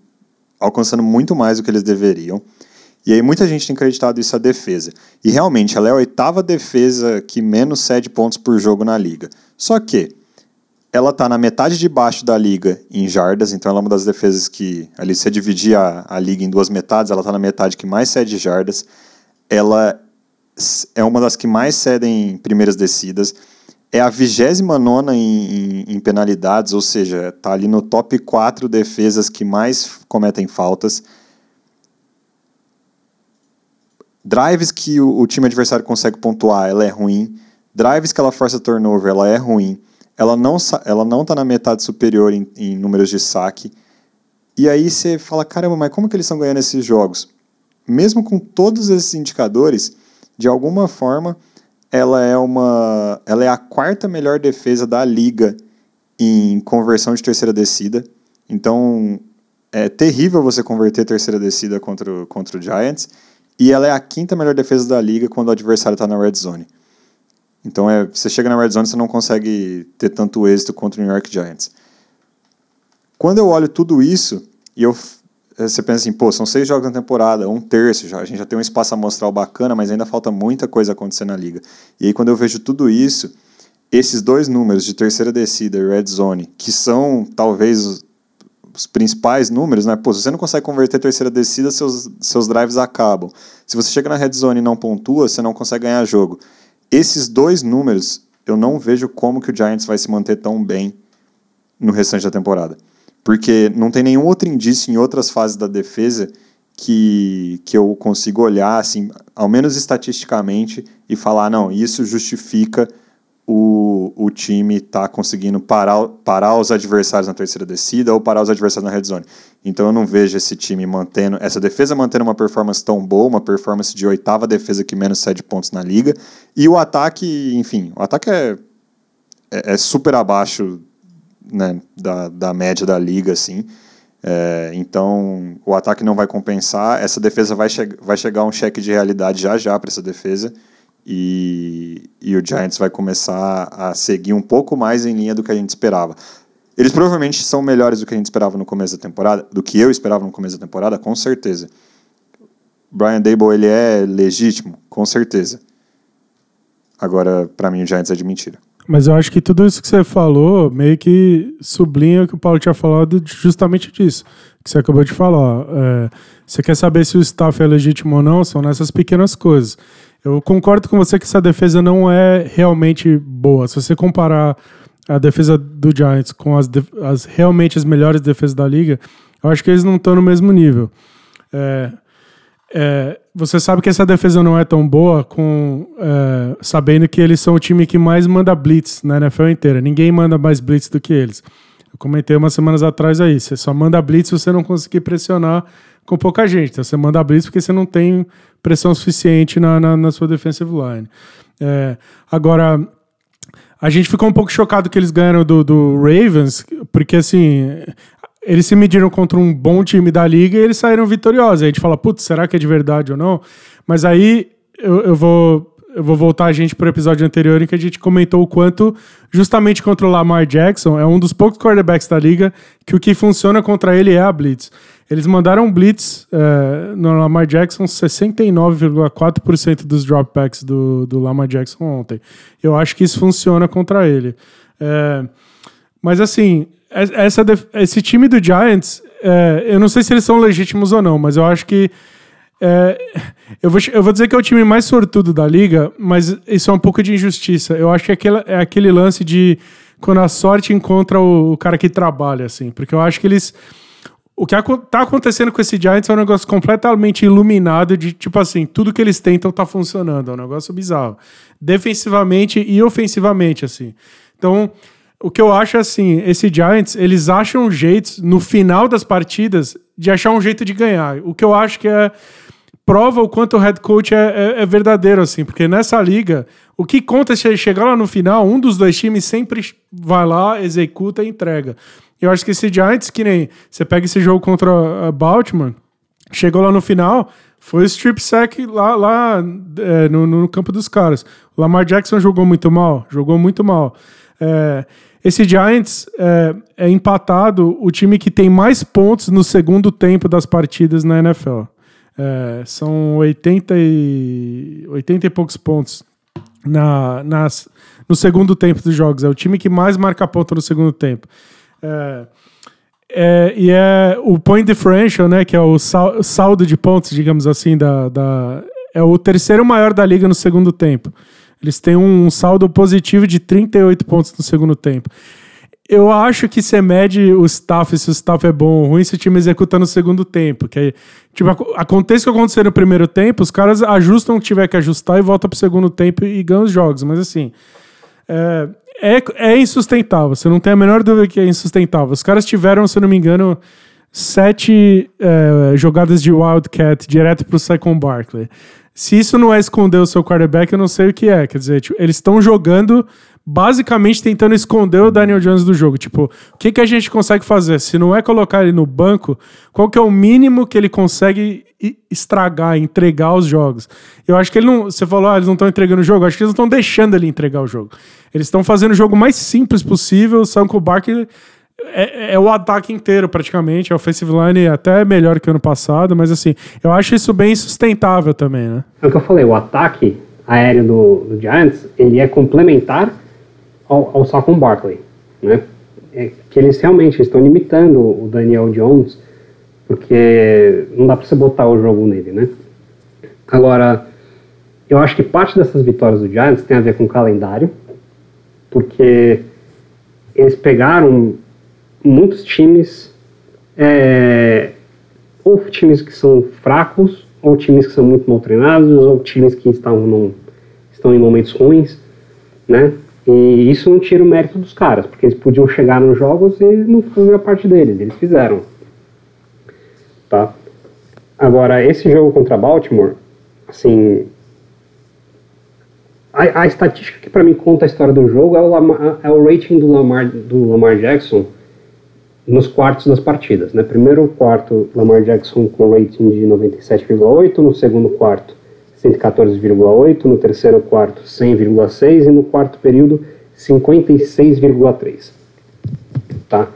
alcançando muito mais do que eles deveriam. E aí muita gente tem acreditado isso à defesa. E realmente, ela é a oitava defesa que menos cede pontos por jogo na liga. Só que ela está na metade de baixo da liga em jardas, então ela é uma das defesas que, ali, se dividir a, a liga em duas metades, ela está na metade que mais cede jardas. Ela é uma das que mais cedem primeiras descidas. É a 29 em, em, em penalidades, ou seja, está ali no top 4 defesas que mais cometem faltas. Drives que o, o time adversário consegue pontuar, ela é ruim. Drives que ela força turnover, ela é ruim. Ela não ela não está na metade superior em, em números de saque. E aí você fala, caramba, mas como que eles estão ganhando esses jogos? Mesmo com todos esses indicadores, de alguma forma, ela é uma, ela é a quarta melhor defesa da liga em conversão de terceira descida. Então, é terrível você converter terceira descida contra contra o Giants. E ela é a quinta melhor defesa da liga quando o adversário está na red zone. Então, é, você chega na red zone, você não consegue ter tanto êxito contra o New York Giants. Quando eu olho tudo isso, e eu é, você pensa assim, pô, são seis jogos na temporada, um terço, já, a gente já tem um espaço amostral bacana, mas ainda falta muita coisa acontecer na liga. E aí quando eu vejo tudo isso, esses dois números de terceira descida e red zone, que são talvez os, principais números, né? Pô, se você não consegue converter terceira descida, seus, seus drives acabam. Se você chega na red zone e não pontua, você não consegue ganhar jogo. esses dois números, eu não vejo como que o Giants vai se manter tão bem no restante da temporada. Porque não tem nenhum outro indício em outras fases da defesa que, que eu consigo olhar, assim, ao menos estatisticamente, e falar, não, isso justifica o, o time tá conseguindo parar, parar os adversários na terceira descida ou parar os adversários na red zone. Então eu não vejo esse time mantendo, essa defesa mantendo uma performance tão boa, uma performance de oitava defesa que menos cede pontos na liga, e o ataque, enfim, o ataque é, é, é super abaixo né, da, da média da liga, assim. É, então o ataque não vai compensar, essa defesa vai, che vai chegar um cheque de realidade já já para essa defesa e, e o Giants vai começar a seguir um pouco mais em linha do que a gente esperava. Eles provavelmente são melhores do que a gente esperava no começo da temporada, do que eu esperava no começo da temporada, com certeza. Brian Dable ele é legítimo, com certeza. Agora, para mim, o Giants é de mentira. Mas eu acho que tudo isso que você falou meio que sublinha o que o Paulo tinha falado justamente disso, que você acabou de falar. É, você quer saber se o staff é legítimo ou não? São nessas pequenas coisas. Eu concordo com você que essa defesa não é realmente boa. Se você comparar a defesa do Giants com as, as realmente as melhores defesas da liga, eu acho que eles não estão no mesmo nível. É, é, você sabe que essa defesa não é tão boa com é, sabendo que eles são o time que mais manda blitz na NFL inteira. Ninguém manda mais blitz do que eles. Eu comentei umas semanas atrás aí. Você só manda blitz se você não conseguir pressionar com pouca gente. Então você manda blitz porque você não tem pressão suficiente na, na, na sua defensive line. É, agora, a gente ficou um pouco chocado que eles ganharam do, do Ravens, porque assim, eles se mediram contra um bom time da liga e eles saíram vitoriosos. Aí a gente fala, putz, será que é de verdade ou não? Mas aí eu, eu vou eu vou voltar a gente para o episódio anterior em que a gente comentou o quanto, justamente contra o Lamar Jackson, é um dos poucos quarterbacks da liga que o que funciona contra ele é a blitz. Eles mandaram blitz é, no Lamar Jackson, 69,4% dos dropbacks do, do Lamar Jackson ontem. Eu acho que isso funciona contra ele. É, mas assim, essa, esse time do Giants, é, eu não sei se eles são legítimos ou não, mas eu acho que. É, eu, vou, eu vou dizer que é o time mais sortudo da liga, mas isso é um pouco de injustiça. Eu acho que é aquele, é aquele lance de quando a sorte encontra o, o cara que trabalha, assim, porque eu acho que eles o que está acontecendo com esse Giants é um negócio completamente iluminado de, tipo assim, tudo que eles tentam tá funcionando. É um negócio bizarro. Defensivamente e ofensivamente, assim. Então, o que eu acho é assim, esse Giants, eles acham jeitos, no final das partidas, de achar um jeito de ganhar. O que eu acho que é prova o quanto o head coach é, é, é, verdadeiro, assim, porque nessa liga, o que conta é chegar lá no final, um dos dois times sempre vai lá, executa e entrega. Eu acho que esse Giants, que nem você pega esse jogo contra a Baltimore, chegou lá no final, foi o strip sack lá, lá é, no, no, campo dos caras. O Lamar Jackson jogou muito mal, jogou muito mal. É, esse Giants é, empatado o time que tem mais pontos no segundo tempo das partidas na NFL. É, são 80 e, 80 e poucos pontos na, nas, no segundo tempo dos jogos. É o time que mais marca ponto no segundo tempo. É, é, e é o point differential, né, que é o saldo de pontos, digamos assim, da, da, é o terceiro maior da liga no segundo tempo. Eles têm um saldo positivo de 38 pontos no segundo tempo. Eu acho que você mede o staff, se o staff é bom ou ruim, se o time executa no segundo tempo. Que tipo, acontece o que aconteceu no primeiro tempo, os caras ajustam o que tiver que ajustar e voltam pro segundo tempo e ganham os jogos. Mas assim, é, é, é insustentável. Você não tem a menor dúvida que é insustentável. Os caras tiveram, se eu não me engano, sete é, jogadas de Wildcat direto pro Saquon Barkley. Se isso não é esconder o seu quarterback, eu não sei o que é. Quer dizer, tipo, eles estão jogando basicamente tentando esconder o Daniel Jones do jogo. Tipo, o que, que a gente consegue fazer? Se não é colocar ele no banco, qual que é o mínimo que ele consegue estragar, entregar os jogos? Eu acho que ele não. Você falou, ah, eles não estão entregando o jogo. Eu acho que eles não estão deixando ele entregar o jogo. Eles estão fazendo o jogo mais simples possível. O Sanko Barkley é, é, o ataque inteiro, praticamente. A offensive line é até melhor que o ano passado, mas assim, eu acho isso bem sustentável também, né? É o que eu falei, o ataque aéreo do, do Giants, ele é complementar ao, ao Saquon Barkley, né? É que eles realmente estão limitando o Daniel Jones, porque não dá para você botar o jogo nele, né? Agora, eu acho que parte dessas vitórias do Giants tem a ver com o calendário, porque eles pegaram muitos times, é, ou times que são fracos, ou times que são muito mal treinados, ou times que estão, num, estão em momentos ruins, né? E isso não tira o mérito dos caras, porque eles podiam chegar nos jogos e não fazer a parte deles, eles fizeram. Tá? Agora, esse jogo contra Baltimore, assim, a, a estatística que para mim conta a história do jogo é o, Lamar, é o rating do Lamar, do Lamar Jackson nos quartos das partidas. Né? Primeiro quarto, Lamar Jackson com rating de 97,8, no segundo quarto, 114,8, no terceiro quarto, 100,6 e no quarto período, 56,3. Tá?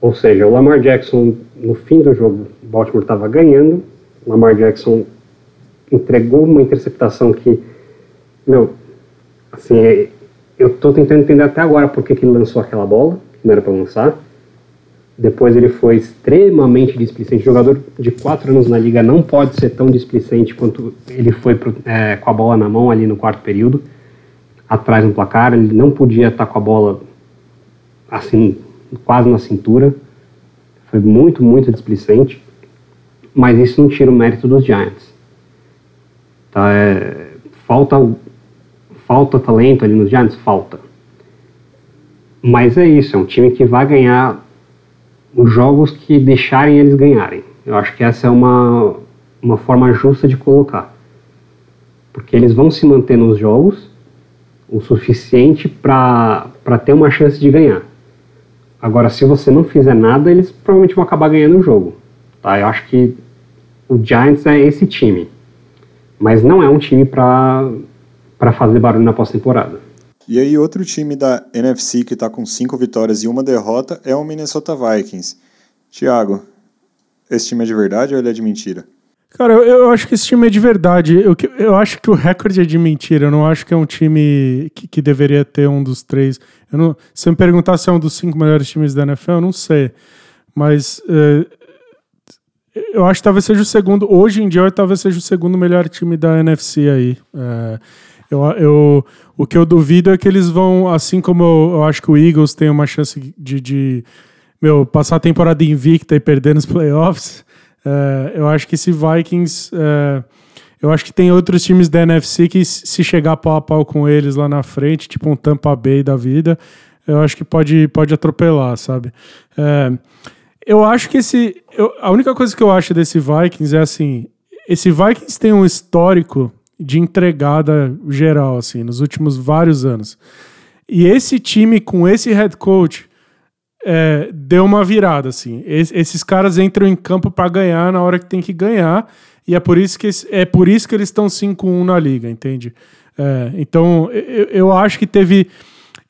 Ou seja, o Lamar Jackson, no fim do jogo, Baltimore estava ganhando, Lamar Jackson entregou uma interceptação que meu, assim, é, eu tô tentando entender até agora por que, que ele lançou aquela bola, que não era para lançar. Depois ele foi extremamente displicente. Jogador de 4 anos na liga não pode ser tão displicente quanto ele foi pro, é, com a bola na mão ali no quarto período, atrás no placar. Ele não podia estar com a bola assim, quase na cintura. Foi muito, muito displicente. Mas isso não tira o mérito dos Giants. Tá, é, falta Falta talento ali nos Giants? Falta. Mas é isso, é um time que vai ganhar os jogos que deixarem eles ganharem. Eu acho que essa é uma, uma forma justa de colocar. Porque eles vão se manter nos jogos o suficiente para ter uma chance de ganhar. Agora, se você não fizer nada, eles provavelmente vão acabar ganhando o jogo. Tá? Eu acho que o Giants é esse time. Mas não é um time para fazer barulho na pós-temporada. E aí, outro time da NFC que está com cinco vitórias e uma derrota é o Minnesota Vikings. Thiago, esse time é de verdade ou ele é de mentira? Cara, eu, eu acho que esse time é de verdade. Eu, eu acho que o recorde é de mentira. Eu não acho que é um time que, que deveria ter um dos três. Eu não, se me perguntar se é um dos cinco melhores times da NFL, eu não sei. Mas é, eu acho que talvez seja o segundo. Hoje em dia, talvez seja o segundo melhor time da NFC aí. É, eu, eu, o que eu duvido é que eles vão, assim como eu, eu acho que o Eagles tem uma chance de, de meu, passar a temporada invicta e perder nos playoffs, é, eu acho que esse Vikings. É, eu acho que tem outros times da NFC que, se chegar pau a pau com eles lá na frente, tipo um Tampa Bay da vida, eu acho que pode, pode atropelar, sabe? É, eu acho que esse. Eu, a única coisa que eu acho desse Vikings é assim: esse Vikings tem um histórico de entregada geral, assim, nos últimos vários anos. E esse time com esse head coach é, deu uma virada, assim. Es, esses caras entram em campo para ganhar na hora que tem que ganhar, e é por isso que, é por isso que eles estão 5-1 na liga, entende? É, então, eu, eu acho que teve.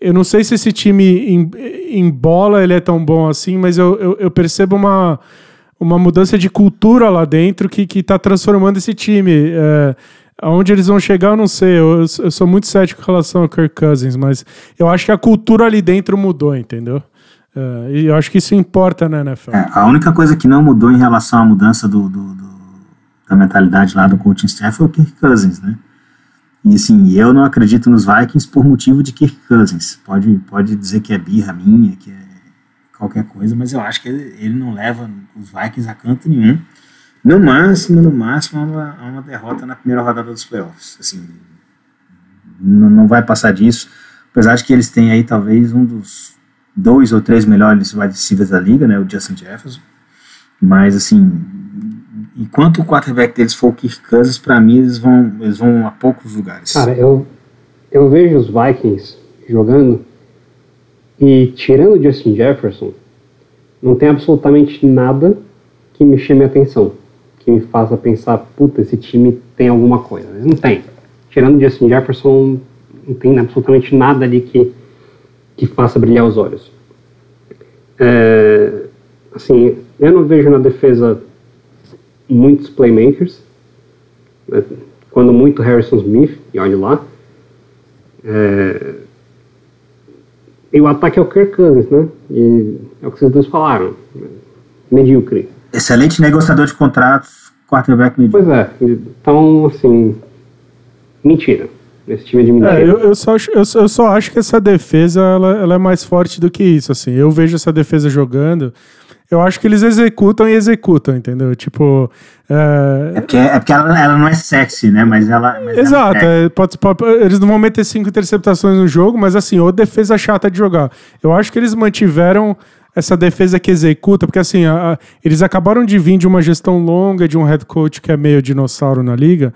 Eu não sei se esse time em, em bola ele é tão bom assim, mas eu, eu, eu percebo uma, uma mudança de cultura lá dentro que, que tá transformando esse time. É, Aonde eles vão chegar, eu não sei. Eu, eu, sou muito cético em relação ao Kirk Cousins, mas eu acho que a cultura ali dentro mudou, entendeu? Uh, e eu acho que isso importa né, NFL. É, a única coisa que não mudou em relação à mudança do, do, do, da mentalidade lá do coaching staff foi o Kirk Cousins, né? E assim, eu não acredito nos Vikings por motivo de Kirk Cousins. Pode, pode dizer que é birra minha, que é qualquer coisa, mas eu acho que ele, ele não leva os Vikings a canto nenhum. No máximo, no máximo, uma, uma derrota na primeira rodada dos playoffs. Assim, não, não vai passar disso. Apesar de que eles têm aí talvez um dos dois ou três melhores wide da liga, né, o Justin Jefferson. Mas assim, enquanto o quarterback deles for o Kirk Cousins, para mim eles vão, eles vão a poucos lugares. Cara, eu, eu vejo os Vikings jogando e tirando o Justin Jefferson, não tem absolutamente nada que me chame a atenção que me faça pensar, puta, esse time tem alguma coisa. Mas não tem. Tirando Justin Jefferson, não tem absolutamente nada ali que, que faça brilhar os olhos. É, assim, eu não vejo na defesa muitos playmakers. Né? Quando muito Harrison Smith, e olhe lá. É, e o ataque é o Kirk Cousins, né? E é o que vocês dois falaram. Medíocre. Excelente negociador de contratos, quarterback medíocre. Pois é, então, assim, mentira. Esse time é de mentira. É, eu, eu, só acho, eu, eu, só acho que essa defesa ela, ela é mais forte do que isso. Assim, eu vejo essa defesa jogando. Eu acho que eles executam e executam, entendeu? Tipo. É, é porque, é porque ela, ela, não é sexy, né? Mas ela. Mas Exato. Ela é, pode, pode, eles não vão meter cinco interceptações no jogo, mas assim, ou defesa chata de jogar. Eu acho que eles mantiveram essa defesa que executa, porque assim, a, a, eles acabaram de vir de uma gestão longa de um head coach que é meio dinossauro na liga,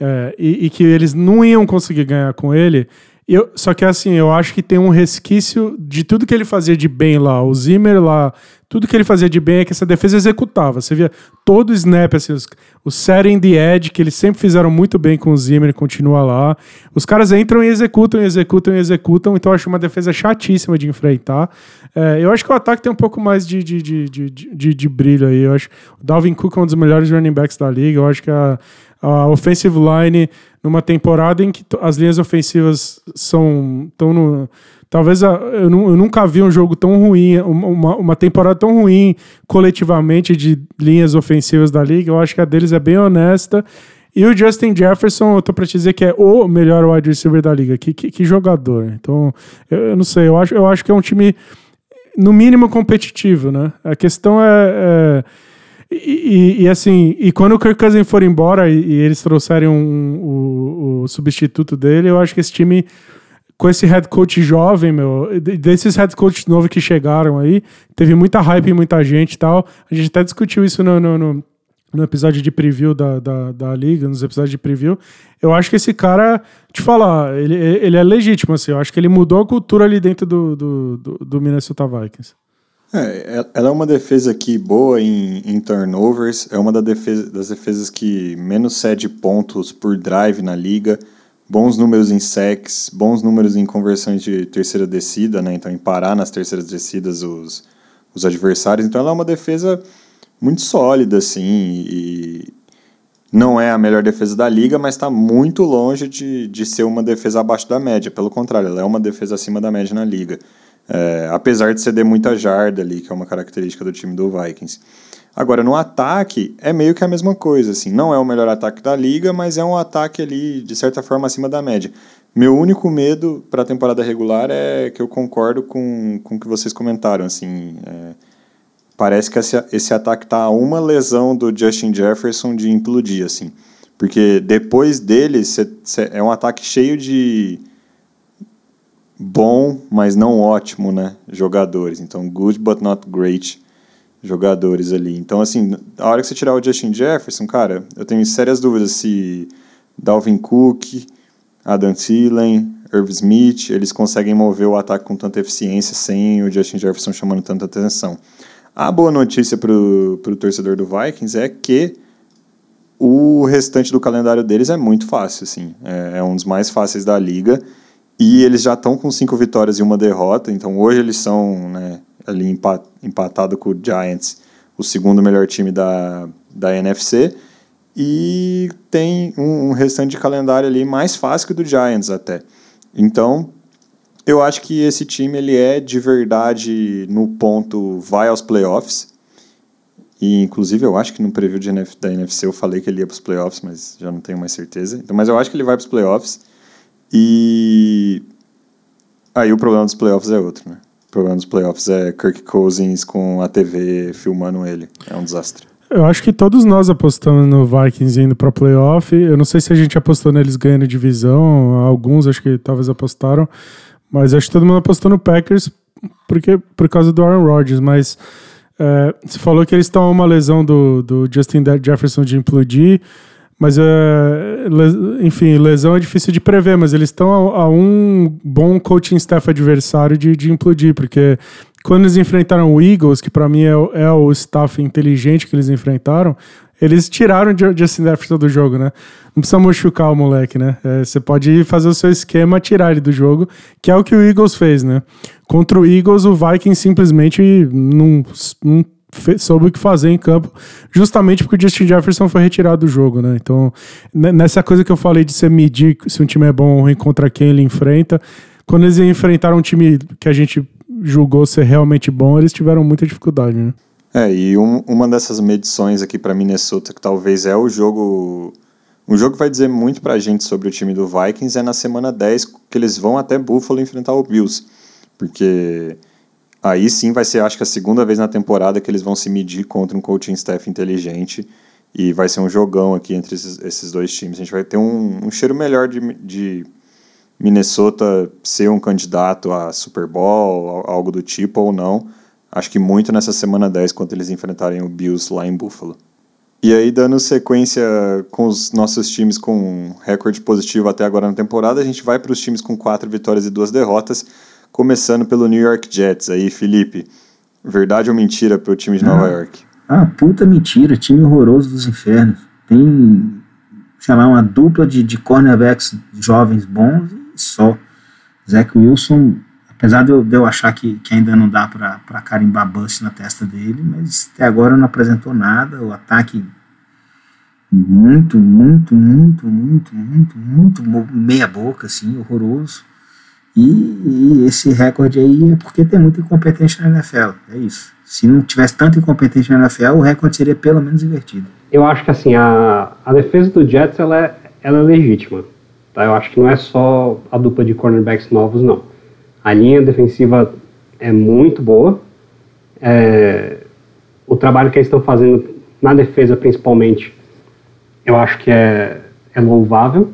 é, e, e, que eles não iam conseguir ganhar com ele. Eu, só que assim, eu acho que tem um resquício de tudo que ele fazia de bem lá. O Zimmer lá tudo que ele fazia de bem é que essa defesa executava. Você via todo o snap, assim, os, o setting the edge, que eles sempre fizeram muito bem com o Zimmer, continua lá. Os caras entram e executam, e executam, e executam. Então eu acho uma defesa chatíssima de enfrentar. É, eu acho que o ataque tem um pouco mais de, de, de, de, de, de brilho aí. Eu acho o Dalvin Cook é um dos melhores running backs da liga. Eu acho que a, a offensive line, numa temporada em que as linhas ofensivas são estão no Talvez eu, nunca vi um jogo tão ruim, uma, uma temporada tão ruim coletivamente de linhas ofensivas da liga. Eu acho que a deles é bem honesta. E o Justin Jefferson, eu tô pra te dizer que é o melhor wide receiver da liga. Que, que, que jogador. Então, eu, eu, não sei, eu acho, eu acho que é um time, no mínimo, competitivo, né? A questão é. é e, e, e, assim, e quando o Kirk Cousins for embora e, e eles trouxerem um, um, o substituto dele, eu acho que esse time com esse head coach jovem, meu, desses head coaches novos que chegaram aí, teve muita hype em muita gente e tal. A gente até discutiu isso no, no, no, no episódio de preview da, da, da, liga, nos episódios de preview. Eu acho que esse cara, te falar, ele, ele é legítimo, assim. Eu acho que ele mudou a cultura ali dentro do, do, do, do Minnesota Vikings. É, ela é uma defesa que boa em, em turnovers, é uma da defesa, das defesas que menos cede pontos por drive na liga bons números em sacks, bons números em conversões de terceira descida, né? Então, em parar nas terceiras descidas os, os adversários. Então, ela é uma defesa muito sólida, assim, e não é a melhor defesa da liga, mas está muito longe de, de ser uma defesa abaixo da média. Pelo contrário, ela é uma defesa acima da média na liga. É, apesar de ceder muita jarda ali, que é uma característica do time do Vikings. Agora, no ataque, é meio que a mesma coisa, assim. Não é o melhor ataque da liga, mas é um ataque ali, de certa forma, acima da média. Meu único medo para a temporada regular é que eu concordo com, com o que vocês comentaram, assim. É, parece que esse, esse ataque tá a uma lesão do Justin Jefferson de implodir, assim. Porque depois dele, cê, cê, é um ataque cheio de bom, mas não ótimo, né? Jogadores. Então, good but not great jogadores ali. Então, assim, a hora que você tirar o Justin Jefferson, cara, eu tenho sérias dúvidas se Dalvin Cook, Adam Thielen, Irv Smith, eles conseguem mover o ataque com tanta eficiência sem o Justin Jefferson chamando tanta atenção. A boa notícia para o torcedor do Vikings é que o restante do calendário deles é muito fácil, assim. É, é um dos mais fáceis da liga. E eles já estão com cinco vitórias e uma derrota, então hoje eles são né, ali empatado com o Giants, o segundo melhor time da, da NFC, e tem um, um restante de calendário ali mais fácil que o do Giants até. Então, eu acho que esse time ele é de verdade no ponto vai aos playoffs. E inclusive eu acho que no preview NF, da NFC eu falei que ele ia para os playoffs, mas já não tenho mais certeza. Então, mas eu acho que ele vai para os playoffs. E aí o problema dos playoffs é outro, né? Problema dos playoffs é Kirk Cousins com a TV filmando ele. É um desastre. Eu acho que todos nós apostamos no Vikings indo para playoff. Eu não sei se a gente apostou neles ganhando divisão. Alguns acho que talvez apostaram. Mas acho que todo mundo apostou no Packers porque, por causa do Aaron Rodgers. Mas é, você falou que eles estão uma lesão do, do Justin Jefferson de implodir. Mas, é, enfim, lesão é difícil de prever, mas eles estão a, a, um bom coaching staff adversário de, de implodir, porque quando eles enfrentaram o Eagles, que para mim é, é, o staff inteligente que eles enfrentaram, eles tiraram o Justin Jefferson do jogo, né? Não precisa machucar o moleque, né? É, você pode fazer o seu esquema, tirar ele do jogo, que é o que o Eagles fez, né? Contra o Eagles, o Vikings simplesmente não, não soube o que fazer em campo, justamente porque o Justin Jefferson foi retirado do jogo, né? Então, nessa coisa que eu falei de você medir se um time é bom ou ruim contra quem ele enfrenta, quando eles enfrentaram um time que a gente julgou ser realmente bom, eles tiveram muita dificuldade, né? É, e um, uma dessas medições aqui para Minnesota, que talvez é o jogo Um jogo que vai dizer muito pra gente sobre o time do Vikings é na semana 10, que eles vão até Buffalo enfrentar o Bills. Porque aí sim vai ser, acho que, a segunda vez na temporada que eles vão se medir contra um coaching staff inteligente. E vai ser um jogão aqui entre esses, esses dois times. A gente vai ter um, um cheiro melhor de, de Minnesota ser um candidato a Super Bowl, algo do tipo, ou não. Acho que muito nessa semana 10, quando eles enfrentarem o Bills lá em Buffalo. E aí, dando sequência com os nossos times com recorde positivo até agora na temporada, a gente vai para os times com quatro vitórias e duas derrotas, começando pelo New York Jets. Aí, Felipe, verdade ou mentira para o time de Nova ah, York? Ah, puta mentira, time horroroso dos infernos. Tem, sei lá, uma dupla de, de cornerbacks jovens bons e só. Zach Wilson, apesar de eu, de eu achar que, que ainda não dá para carimbar bust na testa dele, mas até agora não apresentou nada. O ataque muito, muito, muito, muito, muito, muito meia boca, assim, horroroso. E, e, esse recorde aí é porque tem muita incompetência na NFL, é isso. Se não tivesse tanta incompetência na NFL, o recorde seria pelo menos invertido. Eu acho que assim, a, a defesa do Jets ela é, ela é legítima. Tá? Eu acho que não é só a dupla de cornerbacks novos, não. A linha defensiva é muito boa. É, o trabalho que eles estão fazendo na defesa, principalmente, eu acho que é, é louvável.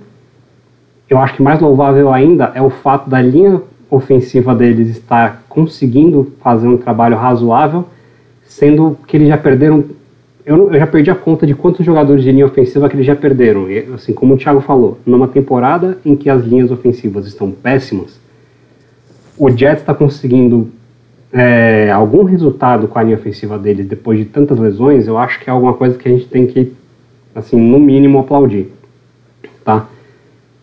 Eu acho que mais louvável ainda é o fato da linha ofensiva deles estar conseguindo fazer um trabalho razoável, sendo que eles já perderam. Eu, eu já perdi a conta de quantos jogadores de linha ofensiva que eles já perderam. E, assim, como o Thiago falou, numa temporada em que as linhas ofensivas estão péssimas, o Jets está conseguindo é, algum resultado com a linha ofensiva deles depois de tantas lesões, eu acho que é alguma coisa que a gente tem que, assim, no mínimo aplaudir, tá?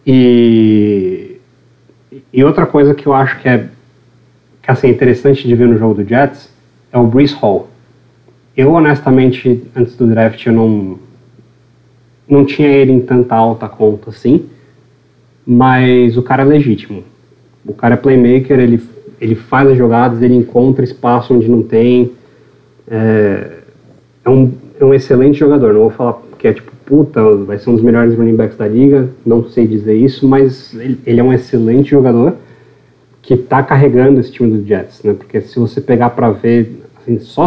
E, e outra coisa que eu acho que é, que, assim, interessante de ver no jogo do Jets é o Brees Hall. Eu, honestamente, antes do draft, eu não, não tinha ele em tanta alta conta assim, mas o cara é legítimo o cara é playmaker, ele, ele faz as jogadas, ele encontra espaço onde não tem. É, é, um, é um excelente jogador. Não vou falar que é tipo, puta, vai ser um dos melhores running backs da liga, não sei dizer isso, mas ele, ele é um excelente jogador que está carregando esse time do Jets, né? Porque se você pegar para ver assim, só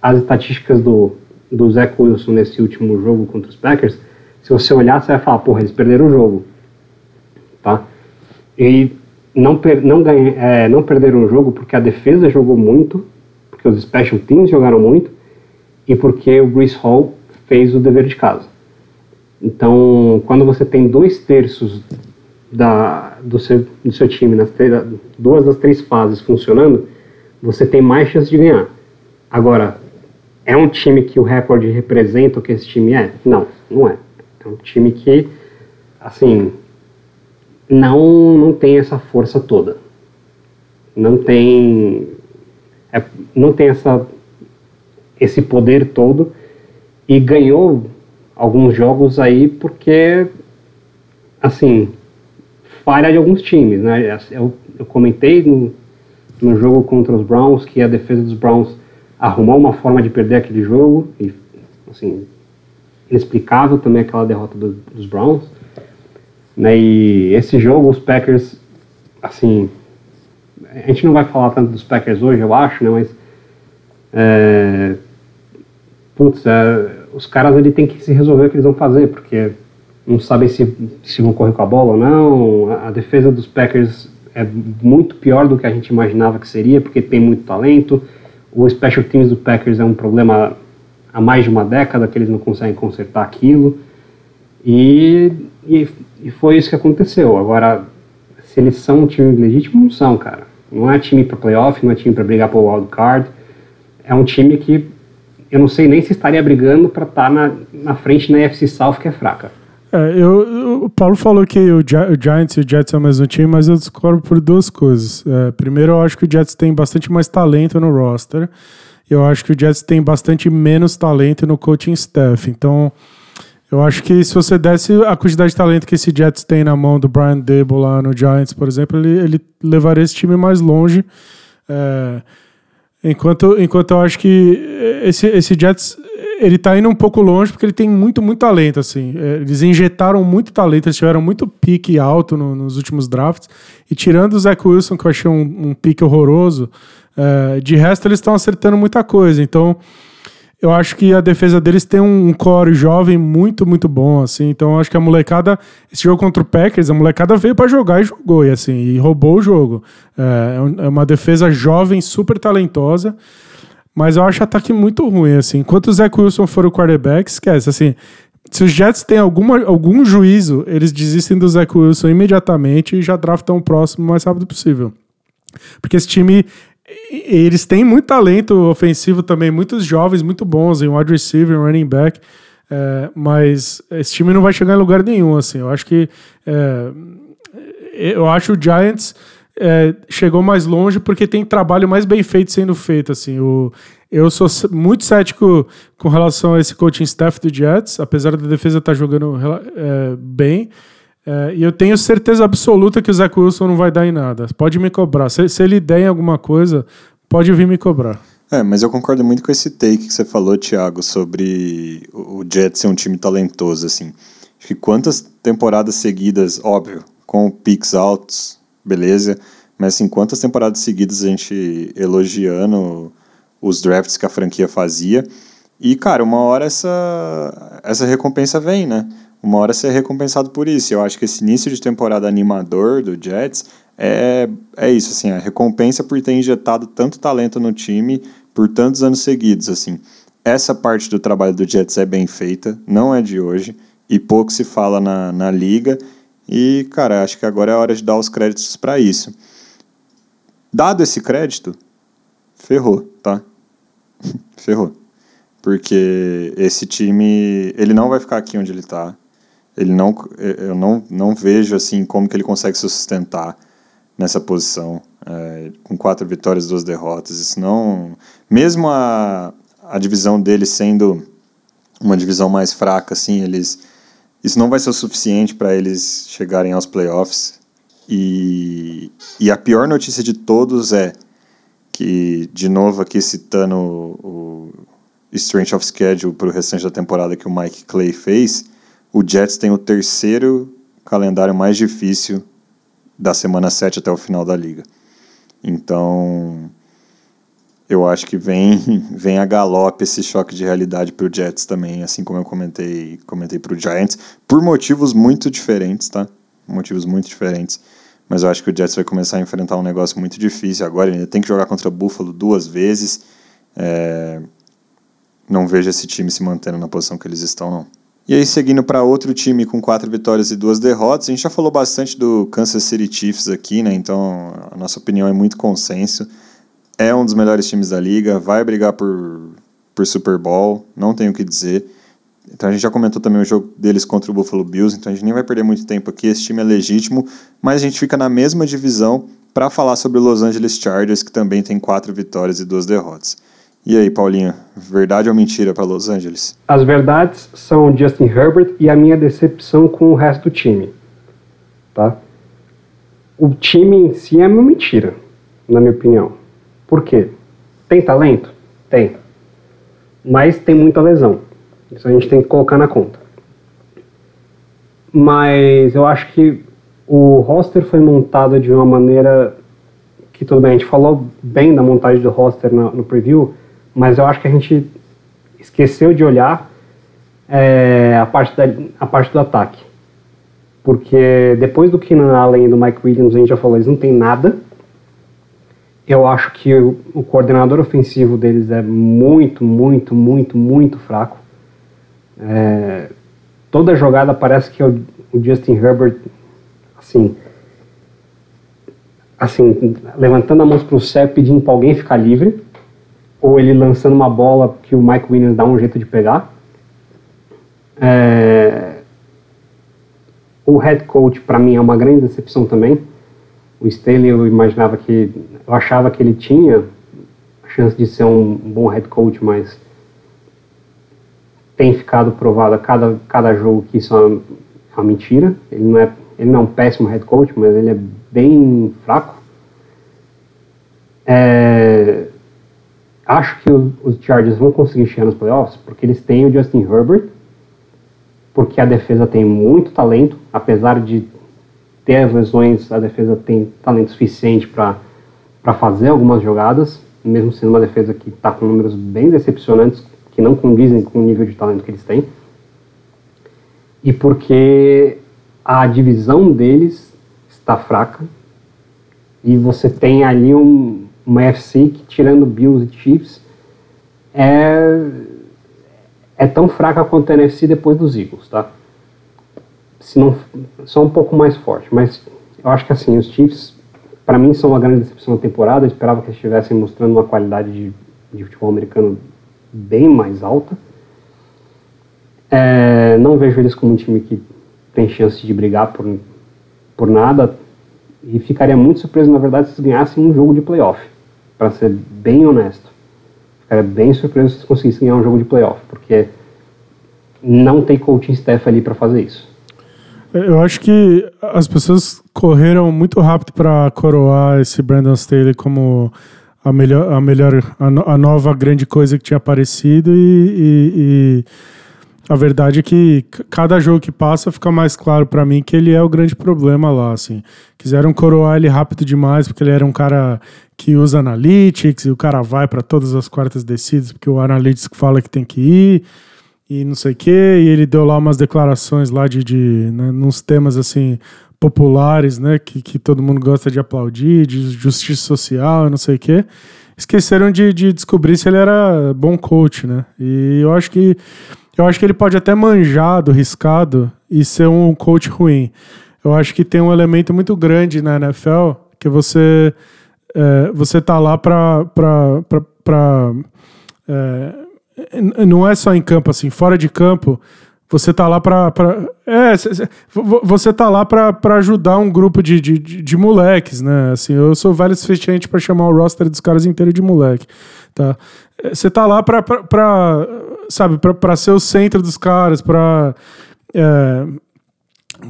as estatísticas do, do Zach Wilson nesse último jogo contra os Packers, se você olhar, você vai falar, porra, eles perderam o jogo, tá? E não, per, não, ganha, é, não perderam o jogo porque a defesa jogou muito, porque os special teams jogaram muito e porque o Bruce Hall fez o dever de casa. Então, quando você tem dois terços da, do, seu, do seu time, nas duas das três fases funcionando, você tem mais chance de ganhar. Agora, é um time que o recorde representa o que esse time é? Não, não é. É um time que, assim, não, não tem essa força toda. Não tem, é, não tem essa, esse poder todo e ganhou alguns jogos aí porque, assim, falha de alguns times, né? Eu, eu comentei no, no jogo contra os Browns que a defesa dos Browns arrumou uma forma de perder aquele jogo e, assim, inexplicável também aquela derrota do, dos Browns. Né, e esse jogo, os Packers, assim, a gente não vai falar tanto dos Packers hoje, eu acho, né, mas é, putz, é, os caras ali tem que se resolver o que eles vão fazer, porque não sabem se, se vão correr com a bola ou não. A, a, defesa dos Packers é muito pior do que a gente imaginava que seria, porque tem muito talento. O special teams do Packers é um problema há mais de uma década que eles não conseguem consertar aquilo. E, e, e foi isso que aconteceu. Agora, se eles são um time legítimo, não são, cara. Não é time para playoff, não é time para brigar por wild card. É um time que eu não sei nem se estaria brigando para estar tá na, na frente na NFC South, que é fraca. É, eu, o Paulo falou que o, o, Giants e o Jets é o mesmo time, mas eu discordo por duas coisas. É, primeiro, eu acho que o Jets tem bastante mais talento no roster. Eu acho que o Jets tem bastante menos talento no coaching staff. Então, eu acho que se você desse a quantidade de talento que esse Jets tem na mão do Brian Dable lá no Giants, por exemplo, ele, ele levaria esse time mais longe. É, enquanto, enquanto eu acho que esse, esse Jets ele tá indo um pouco longe porque ele tem muito, muito talento, assim. É, eles injetaram muito talento, eles tiveram muito pique alto no, nos últimos drafts. E tirando o Zach Wilson, que eu achei um, um pique horroroso, é, de resto eles estão acertando muita coisa. Então, eu acho que a defesa deles tem um core jovem muito, muito bom, assim. Então, eu acho que a molecada, esse jogo contra o Packers, a molecada veio para jogar e jogou, e assim, e roubou o jogo. É, é uma defesa jovem, super talentosa. Mas eu acho ataque muito ruim, assim. Enquanto o Zach Wilson for o quarterback, esquece, assim. Se os Jets têm alguma, algum juízo, eles desistem do Zach Wilson imediatamente e já draftam o próximo o mais rápido possível. Porque esse time, eles têm muito talento ofensivo também, muitos jovens muito bons, em wide receiver, running back, é, mas esse time não vai chegar em lugar nenhum, assim. Eu acho que é, eu acho o Giants é, chegou mais longe porque tem trabalho mais bem feito sendo feito. Assim, o, eu sou muito cético com relação a esse coaching staff do Jets, apesar da defesa estar tá jogando é, bem. É, e eu tenho certeza absoluta que o Zach Wilson não vai dar em nada. Pode me cobrar. Se, se ele der em alguma coisa, pode vir me cobrar. É, mas eu concordo muito com esse take que você falou, Thiago, sobre o Jets ser um time talentoso, assim. Acho que quantas temporadas seguidas, óbvio, com picks altos, beleza. Mas assim, quantas temporadas seguidas a gente elogiando os drafts que a franquia fazia. E, cara, uma hora essa, essa recompensa vem, né? Uma hora ser recompensado por isso. Eu acho que esse início de temporada animador do Jets é, é isso, assim, a recompensa por ter injetado tanto talento no time por tantos anos seguidos, assim. Essa parte do trabalho do Jets é bem feita, não é de hoje, e pouco se fala na, na liga, e, cara, acho que agora é hora de dar os créditos para isso. Dado esse crédito, ferrou, tá? *laughs* ferrou. Porque esse time, ele não vai ficar aqui onde ele tá. Ele não, eu não, não vejo assim como que ele consegue se sustentar nessa posição, é, com quatro vitórias duas derrotas. Isso não, mesmo a, a divisão dele sendo uma divisão mais fraca, assim, eles isso não vai ser o suficiente para eles chegarem aos playoffs. E, e a pior notícia de todos é que, de novo, aqui citando o, o of Schedule para o restante da temporada que o Mike Clay fez, o Jets tem o terceiro calendário mais difícil da semana 7 até o final da liga. Então, eu acho que vem, *laughs* vem a galope esse choque de realidade para o Jets também, assim como eu comentei, comentei para o Giants, por motivos muito diferentes, tá? Motivos muito diferentes. Mas eu acho que o Jets vai começar a enfrentar um negócio muito difícil agora. Ele tem que jogar contra o Buffalo duas vezes. É... Não vejo esse time se mantendo na posição que eles estão, não. E aí, seguindo para outro time com quatro vitórias e duas derrotas, a gente já falou bastante do Kansas City Chiefs aqui, né? Então a nossa opinião é muito consenso é um dos melhores times da liga, vai brigar por, por Super Bowl, não tenho o que dizer. Então a gente já comentou também o jogo deles contra o Buffalo Bills, então a gente nem vai perder muito tempo aqui, esse time é legítimo, mas a gente fica na mesma divisão para falar sobre o Los Angeles Chargers, que também tem quatro vitórias e duas derrotas. E aí, Paulinho, verdade ou mentira para Los Angeles? As verdades são Justin Herbert e a minha decepção com o resto do time. Tá? O time em si é uma mentira, na minha opinião. Por quê? Tem talento? Tem. Mas tem muita lesão. Isso a gente tem que colocar na conta. Mas eu acho que o roster foi montado de uma maneira que tudo bem, a gente falou bem da montagem do roster no, no preview, mas eu acho que a gente esqueceu de olhar é, a, parte da, a parte do ataque. Porque depois do Keenan Allen e do Mike Williams, a gente já falou, eles não tem nada eu acho que o, o, coordenador ofensivo deles é muito, muito, muito, muito fraco. É, toda jogada parece que o, o, Justin Herbert, assim, assim, levantando a mão para o céu pedindo para alguém ficar livre, ou ele lançando uma bola que o Mike Williams dá um jeito de pegar. É, o head coach, para mim, é uma grande decepção também o Staley eu imaginava que eu achava que ele tinha chance de ser um bom head coach, mas tem ficado provado a cada, cada jogo que isso é uma, é mentira. Ele não é ele não é um péssimo head coach, mas ele é bem fraco. É, acho que os, Chargers vão conseguir chegar nos playoffs porque eles têm o Justin Herbert, porque a defesa tem muito talento, apesar de ter as lesões, a defesa tem talento suficiente para fazer algumas jogadas, mesmo sendo uma defesa que está com números bem decepcionantes, que não condizem com o nível de talento que eles têm. E porque a divisão deles está fraca e você tem ali um, uma FC que, tirando Bills e Chiefs, é, é tão fraca quanto a NFC depois dos Eagles, tá? Se não, só um pouco mais forte, mas eu acho que assim, os Chiefs, para mim, são uma grande decepção da temporada. Eu esperava que eles estivessem mostrando uma qualidade de, de futebol americano bem mais alta. É, não vejo eles como um time que tem chance de brigar por, por nada e ficaria muito surpreso, na verdade, se eles ganhassem um jogo de playoff, para ser bem honesto. Ficaria bem surpreso se eles conseguissem ganhar um jogo de playoff, porque não tem coaching staff ali para fazer isso. Eu acho que as pessoas correram muito rápido para coroar esse Brandon Staley como a melhor, a melhor, a, a nova grande coisa que tinha aparecido e, e, e a verdade é que cada jogo que passa fica mais claro para mim que ele é o grande problema lá, assim. Quiseram coroar ele rápido demais porque ele era um cara que usa analytics e o cara vai para todas as quartas descidas porque o analytics fala que tem que ir e não sei o quê, e ele deu lá umas declarações lá de, de né, nos temas assim populares, né, que, que todo mundo gosta de aplaudir, de justiça social não sei o quê. Esqueceram de, de descobrir se ele era bom coach, né? E eu acho que eu acho que ele pode até manjar do riscado e ser um coach ruim. Eu acho que tem um elemento muito grande na NFL que você é, você tá lá para é, não é só em campo assim, fora de campo você tá lá para é você tá lá para ajudar um grupo de, de, de, moleques, né? Assim, eu sou velho suficiente para chamar o roster dos caras inteiro de moleque, tá? Você tá lá para sabe, para ser o centro dos caras, para é,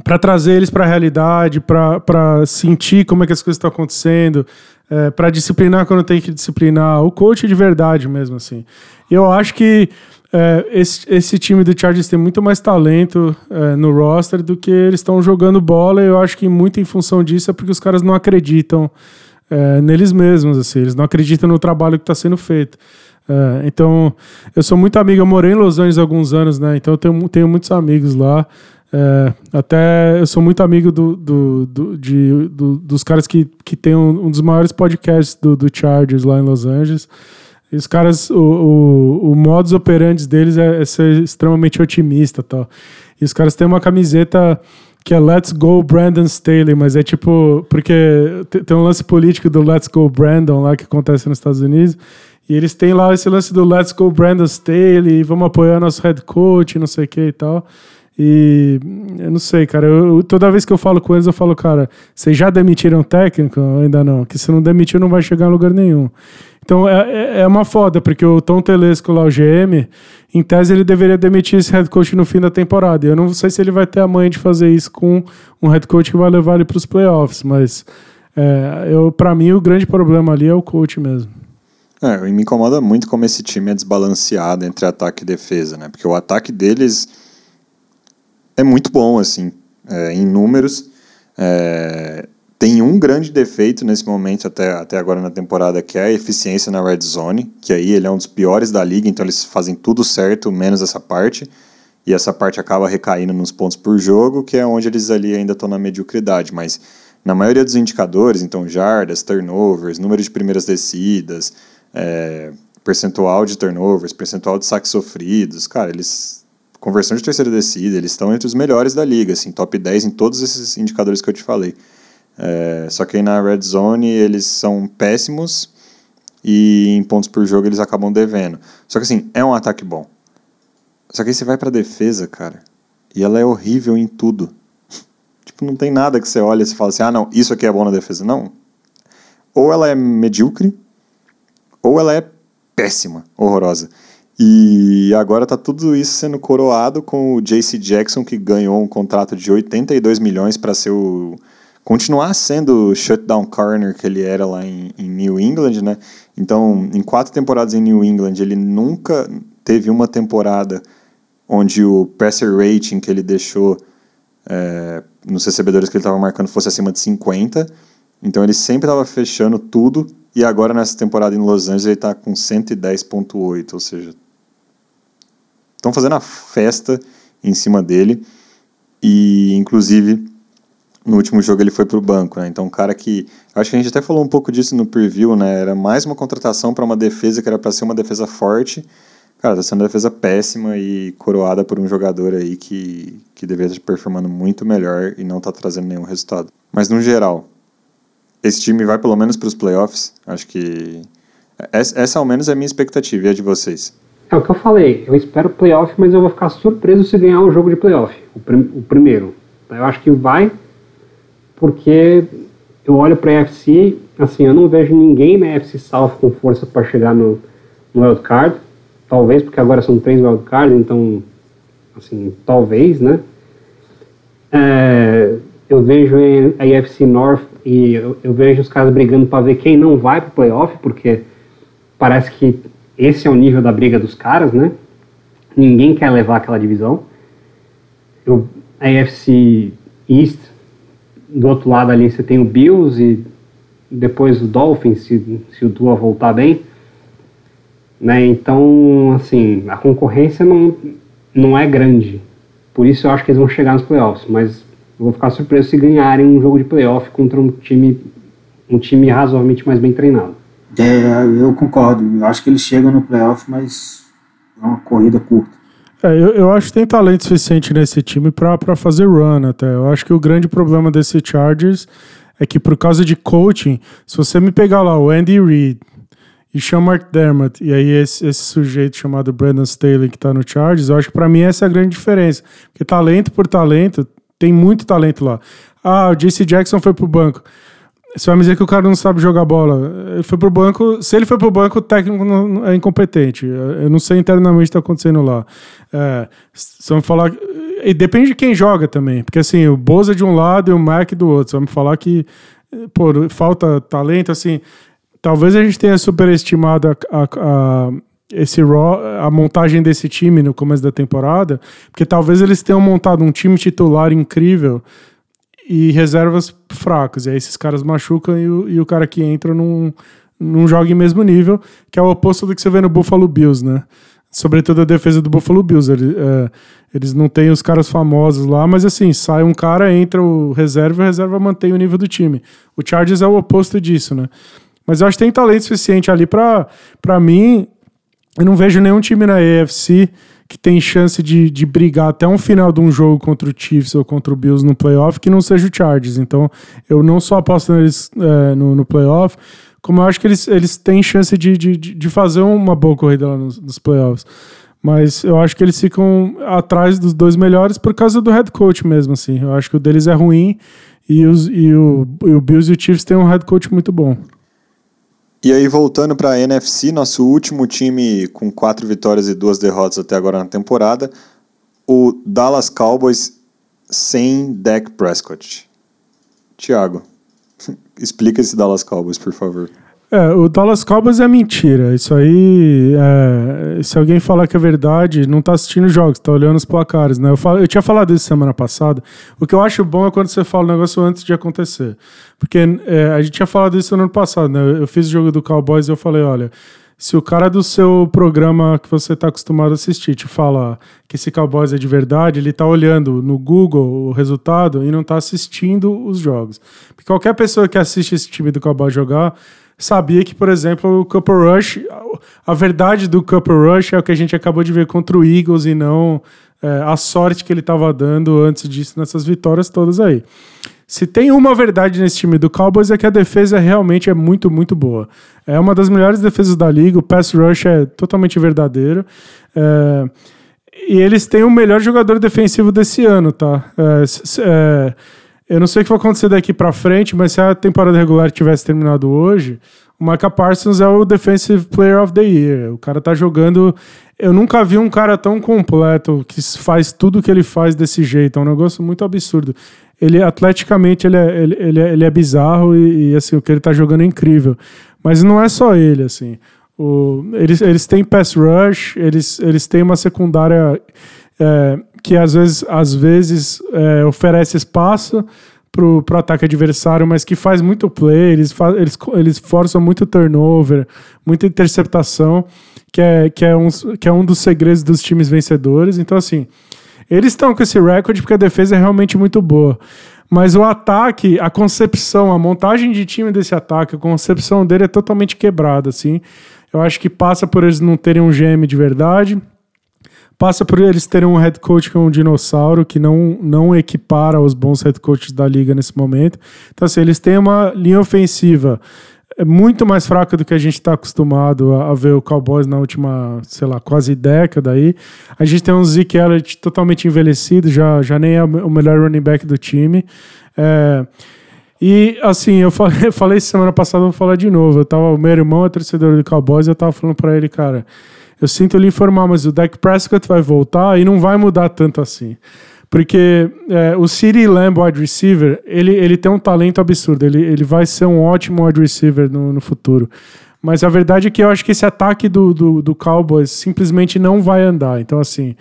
para trazer eles para a realidade, para sentir como é que as coisas estão acontecendo, é, para disciplinar quando tem que disciplinar, o coach de verdade mesmo assim. Eu acho que é, esse, esse time do Chargers tem muito mais talento é, no roster do que eles estão jogando bola. E eu acho que muito em função disso é porque os caras não acreditam é, neles mesmos, assim, eles não acreditam no trabalho que está sendo feito. É, então, eu sou muito amigo, eu morei em Los Angeles há alguns anos, né? Então eu tenho, tenho muitos amigos lá. É, até eu sou muito amigo do, do, do, de, do, dos caras que, que tem um, um dos maiores podcasts do, do, Chargers lá em Los Angeles. E os caras, o, o, o modus operandi deles é, é, ser extremamente otimista tal. E os caras têm uma camiseta que é Let's Go Brandon Staley, mas é tipo. Porque tem um lance político do Let's Go Brandon lá que acontece nos Estados Unidos. E eles têm lá esse lance do Let's Go Brandon Staley, vamos apoiar nosso head coach, não sei o que e tal. E eu não sei, cara. Eu, toda vez que eu falo com eles, eu falo, cara, vocês já demitiram técnico? Ainda não. Que se não demitir, não vai chegar em lugar nenhum. Então é, é, é uma foda, porque o Tom Telesco lá, o GM, em tese ele deveria demitir esse head coach no fim da temporada. Eu não sei se ele vai ter a manha de fazer isso com um head coach que vai levar ele para os playoffs, mas é, eu, para mim o grande problema ali é o coach mesmo. É, me incomoda muito como esse time é desbalanceado entre ataque e defesa, né? Porque o ataque deles é muito bom, assim, é, em números. É, tem um grande defeito nesse momento, até, até agora na temporada, que é a eficiência na red zone, que aí ele é um dos piores da liga, então eles fazem tudo certo, menos essa parte. E essa parte acaba recaindo nos pontos por jogo, que é onde eles ali ainda estão na mediocridade. Mas na maioria dos indicadores, então jardas, turnovers, número de primeiras descidas, é, percentual de turnovers, percentual de saques sofridos, cara, eles conversão de terceira descida, eles estão entre os melhores da liga, assim, top 10 em todos esses indicadores que eu te falei. É, só que aí na red zone eles são péssimos e em pontos por jogo eles acabam devendo. Só que assim, é um ataque bom. Só que aí você vai pra defesa, cara, e ela é horrível em tudo. *laughs* tipo, não tem nada que você olha e você fala assim, ah não, isso aqui é bom na defesa. Não. Ou ela é medíocre, ou ela é péssima, horrorosa. E agora tá tudo isso sendo coroado com o JC Jackson, que ganhou um contrato de 82 milhões para ser o continuar sendo o shutdown corner que ele era lá em, em, New England, né? Então, em quatro temporadas em New England, ele nunca teve uma temporada onde o passer rating que ele deixou é, nos recebedores que ele estava marcando fosse acima de 50. Então, ele sempre estava fechando tudo. E agora, nessa temporada em Los Angeles, ele está com 110,8. Ou seja, estão fazendo a festa em cima dele. E, inclusive, no último jogo ele foi para o banco, né? Então, um cara que. Acho que a gente até falou um pouco disso no preview, né? Era mais uma contratação para uma defesa que era para ser uma defesa forte. Cara, tá sendo uma defesa péssima e coroada por um jogador aí que, que deveria estar performando muito melhor e não tá trazendo nenhum resultado. Mas, no geral, esse time vai pelo menos para os playoffs. Acho que. Essa, essa, ao menos, é a minha expectativa e a de vocês. É o que eu falei. Eu espero playoff, mas eu vou ficar surpreso se ganhar o jogo de playoff. O, prim o primeiro. Eu acho que vai porque eu olho para a UFC, assim, eu não vejo ninguém na UFC South com força para chegar no, no wild card, talvez porque agora são três wild cards, então, assim, talvez, né? É, eu vejo a UFC North e eu, eu vejo os caras brigando para ver quem não vai para o playoff, porque parece que esse é o nível da briga dos caras, né? Ninguém quer levar aquela divisão. Eu, a UFC East do outro lado ali você tem o Bills e depois o Dolphins, se, se o Dua voltar bem. Né? Então, assim, a concorrência não, não é grande. Por isso eu acho que eles vão chegar nos playoffs, mas eu vou ficar surpreso se ganharem um jogo de playoff contra um time, um time razoavelmente mais bem treinado. É, eu concordo. Eu acho que eles chegam no playoff, mas é uma corrida curta. É, eu, eu acho que tem talento suficiente nesse time para fazer run até. Eu acho que o grande problema desse Chargers é que por causa de coaching, se você me pegar lá o Andy Reid e chama Dermott e aí esse, esse sujeito chamado Brandon Staley que tá no Chargers, eu acho que para mim essa é a grande diferença. Porque talento por talento, tem muito talento lá. Ah, o JC Jackson foi pro banco. Você vai me dizer que o cara não sabe jogar bola. Ele foi pro banco. Se ele foi pro banco, o técnico é incompetente. Eu não sei internamente o que está acontecendo lá. É, vai falar. E depende de quem joga também. Porque assim, o Boza de um lado e o Mac do outro. Você vai me falar que pô, falta talento, assim. Talvez a gente tenha superestimado a, a esse raw, a montagem desse time no começo da temporada, porque talvez eles tenham montado um time titular incrível e reservas fracas. E aí esses caras machucam e o, e o cara que entra não, não joga em mesmo nível, que é o oposto do que você vê no Buffalo Bills, né? Sobretudo a defesa do Buffalo Bills. Ele, é, eles não têm os caras famosos lá, mas assim, sai um cara, entra o reserva e o reserva mantém o nível do time. O Chargers é o oposto disso, né? Mas eu acho que tem talento suficiente ali para mim. Eu não vejo nenhum time na AFC que tem chance de, de brigar até um final de um jogo contra o Chiefs ou contra o Bills no playoff que não seja o Chargers. Então, eu não só aposto neles é, no, no playoff, como eu acho que eles, eles têm chance de, de, de fazer uma boa corrida lá nos, nos playoffs. Mas eu acho que eles ficam atrás dos dois melhores por causa do head coach mesmo, assim. Eu acho que o deles é ruim e, os, e, o, e o Bills e o Chiefs têm um head coach muito bom. E aí, voltando para a NFC, nosso último time com quatro vitórias e duas derrotas até agora na temporada, o Dallas Cowboys sem Dak Prescott. Tiago, *laughs* explica esse Dallas Cowboys, por favor. É, o Dallas Cowboys é mentira. Isso aí, é, se alguém falar que é verdade, não tá assistindo jogos, tá olhando os placares, né? Eu, falo, eu tinha falado isso semana passada. O que eu acho bom é quando você fala o negócio antes de acontecer. Porque é, a gente tinha falado isso no ano passado, né? Eu fiz o jogo do Cowboys e eu falei, olha, se o cara do seu programa que você está acostumado a assistir te fala que esse Cowboys é de verdade, ele está olhando no Google o resultado e não está assistindo os jogos. Porque qualquer pessoa que assiste esse time do Cowboys jogar sabia que, por exemplo, o Cooper Rush, a verdade do Cooper Rush é o que a gente acabou de ver contra o Eagles e não é, a sorte que ele estava dando antes disso nessas vitórias todas aí. Se tem uma verdade nesse time do Cowboys é que a defesa realmente é muito, muito boa. É uma das melhores defesas da liga, o pass rush é totalmente verdadeiro. É, e eles têm o melhor jogador defensivo desse ano, tá? É, é eu não sei o que vai acontecer daqui para frente, mas se a temporada regular tivesse terminado hoje, o Micah Parsons é o Defensive Player of the Year. O cara tá jogando. Eu nunca vi um cara tão completo que faz tudo que ele faz desse jeito. É um negócio muito absurdo. ele atleticamente ele é, ele, ele é, ele é bizarro e, e, assim, o que ele tá jogando é incrível. Mas não é só ele, assim. O, eles, eles têm pass rush, eles, eles têm uma secundária é, que às vezes, às vezes é, oferece espaço pro, pro ataque adversário, mas que faz muito play, eles, eles, eles forçam muito turnover, muita interceptação, que é, que, é um, que é um dos segredos dos times vencedores. Então, assim, eles estão com esse recorde porque a defesa é realmente muito boa. Mas o ataque, a concepção, a montagem de time desse ataque, a concepção dele é totalmente quebrada, assim. Eu acho que passa por eles não terem um GM de verdade, passa por eles terem um head coach que é um dinossauro, que não, não equipara os bons head coaches da liga nesse momento. Então, assim, eles têm uma linha ofensiva é muito mais fraca do que a gente está acostumado a, a, ver o Cowboys na última, sei lá, quase década aí. A gente tem um Zeke Elliott totalmente envelhecido, já, já nem é o melhor running back do time. É, e assim, eu falei, *laughs* falei semana passada, vou falar de novo. Eu tava, o meu irmão é torcedor do Cowboys, eu tava falando para ele, cara, eu sinto lhe informar, mas o Dak Prescott vai voltar e não vai mudar tanto assim. Porque é, o City Lamb wide receiver, ele, ele tem um talento absurdo. Ele, ele vai ser um ótimo wide receiver no, no futuro. Mas a verdade é que eu acho que esse ataque do, do, do Cowboys simplesmente não vai andar. Então, assim,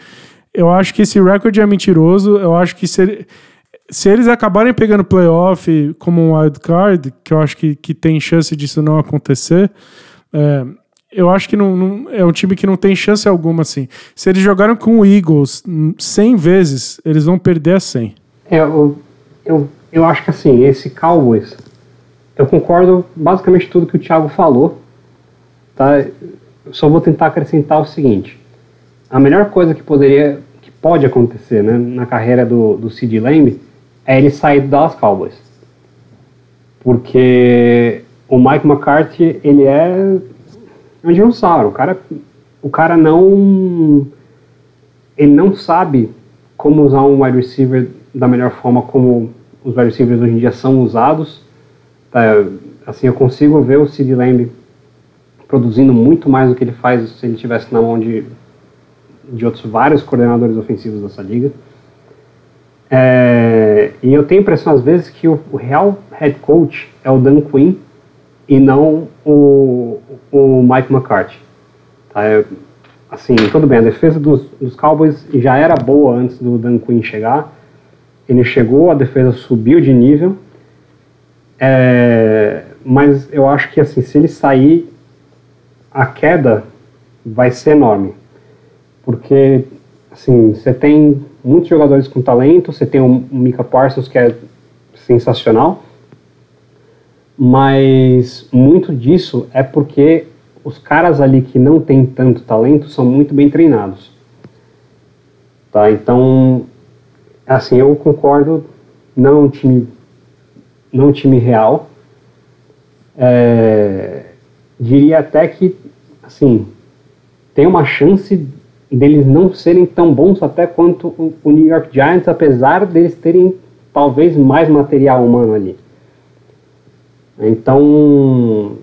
eu acho que esse recorde é mentiroso. Eu acho que se, se eles acabarem pegando playoff como um wild card, que eu acho que, que tem chance disso não acontecer, é, eu acho que não, não, é um time que não tem chance alguma, assim. Se eles jogaram com o Eagles 100 vezes, eles vão perder a 100. É, eu, eu, eu acho que assim, esse Cowboys, eu concordo basicamente tudo que o Thiago falou, tá? Eu só vou tentar acrescentar o seguinte. A melhor coisa que poderia, que pode acontecer, né, na carreira do, do Sid Lamb é ele sair do Dallas Cowboys. Porque o Mike McCarthy, ele é é um dinossauro. O cara, o cara não. Ele não sabe como usar um wide receiver da melhor forma como os wide receivers hoje em dia são usados. Tá, assim, eu consigo ver o Sid Lamb produzindo muito mais do que ele faz se ele estivesse na mão de, de outros vários coordenadores ofensivos dessa liga. É, e eu tenho a impressão às vezes que o, o real head coach é o Dan Quinn e não o, o Mike McCarthy. Tá? É, assim, tudo bem, a defesa dos, dos Cowboys já era boa antes do Dan Quinn chegar. Ele chegou, a defesa subiu de nível. É, mas eu acho que assim, se ele sair, a queda vai ser enorme. Porque assim, você tem muitos jogadores com talento, você tem o Mika Parsons que é sensacional, mas muito disso é porque os caras ali que não têm tanto talento são muito bem treinados. Tá? Então, assim, eu concordo, não é um time, não é um time real. É, diria até que, assim, tem uma chance deles não serem tão bons até quanto o, o New York Giants, apesar deles terem talvez mais material humano ali. Então,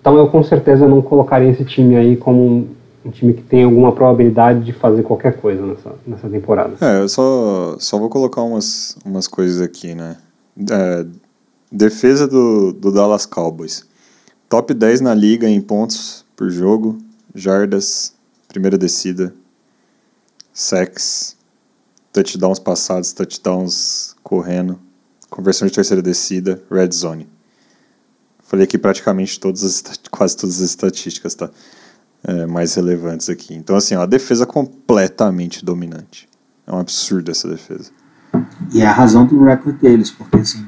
então eu com certeza não colocaria esse time aí como um, time que tem alguma probabilidade de fazer qualquer coisa nessa, nessa temporada. É, eu só, só vou colocar umas, umas coisas aqui, né? É, defesa do, do Dallas Cowboys. Top 10 na liga em pontos por jogo, jardas, primeira descida, sacks, touchdowns passados, touchdowns correndo conversão de terceira descida, red zone. Falei aqui praticamente todas as, quase todas as estatísticas, tá? É, mais relevantes aqui. Então, assim, ó, a defesa completamente dominante. É um absurdo essa defesa. E é a razão do recorde deles, porque, assim,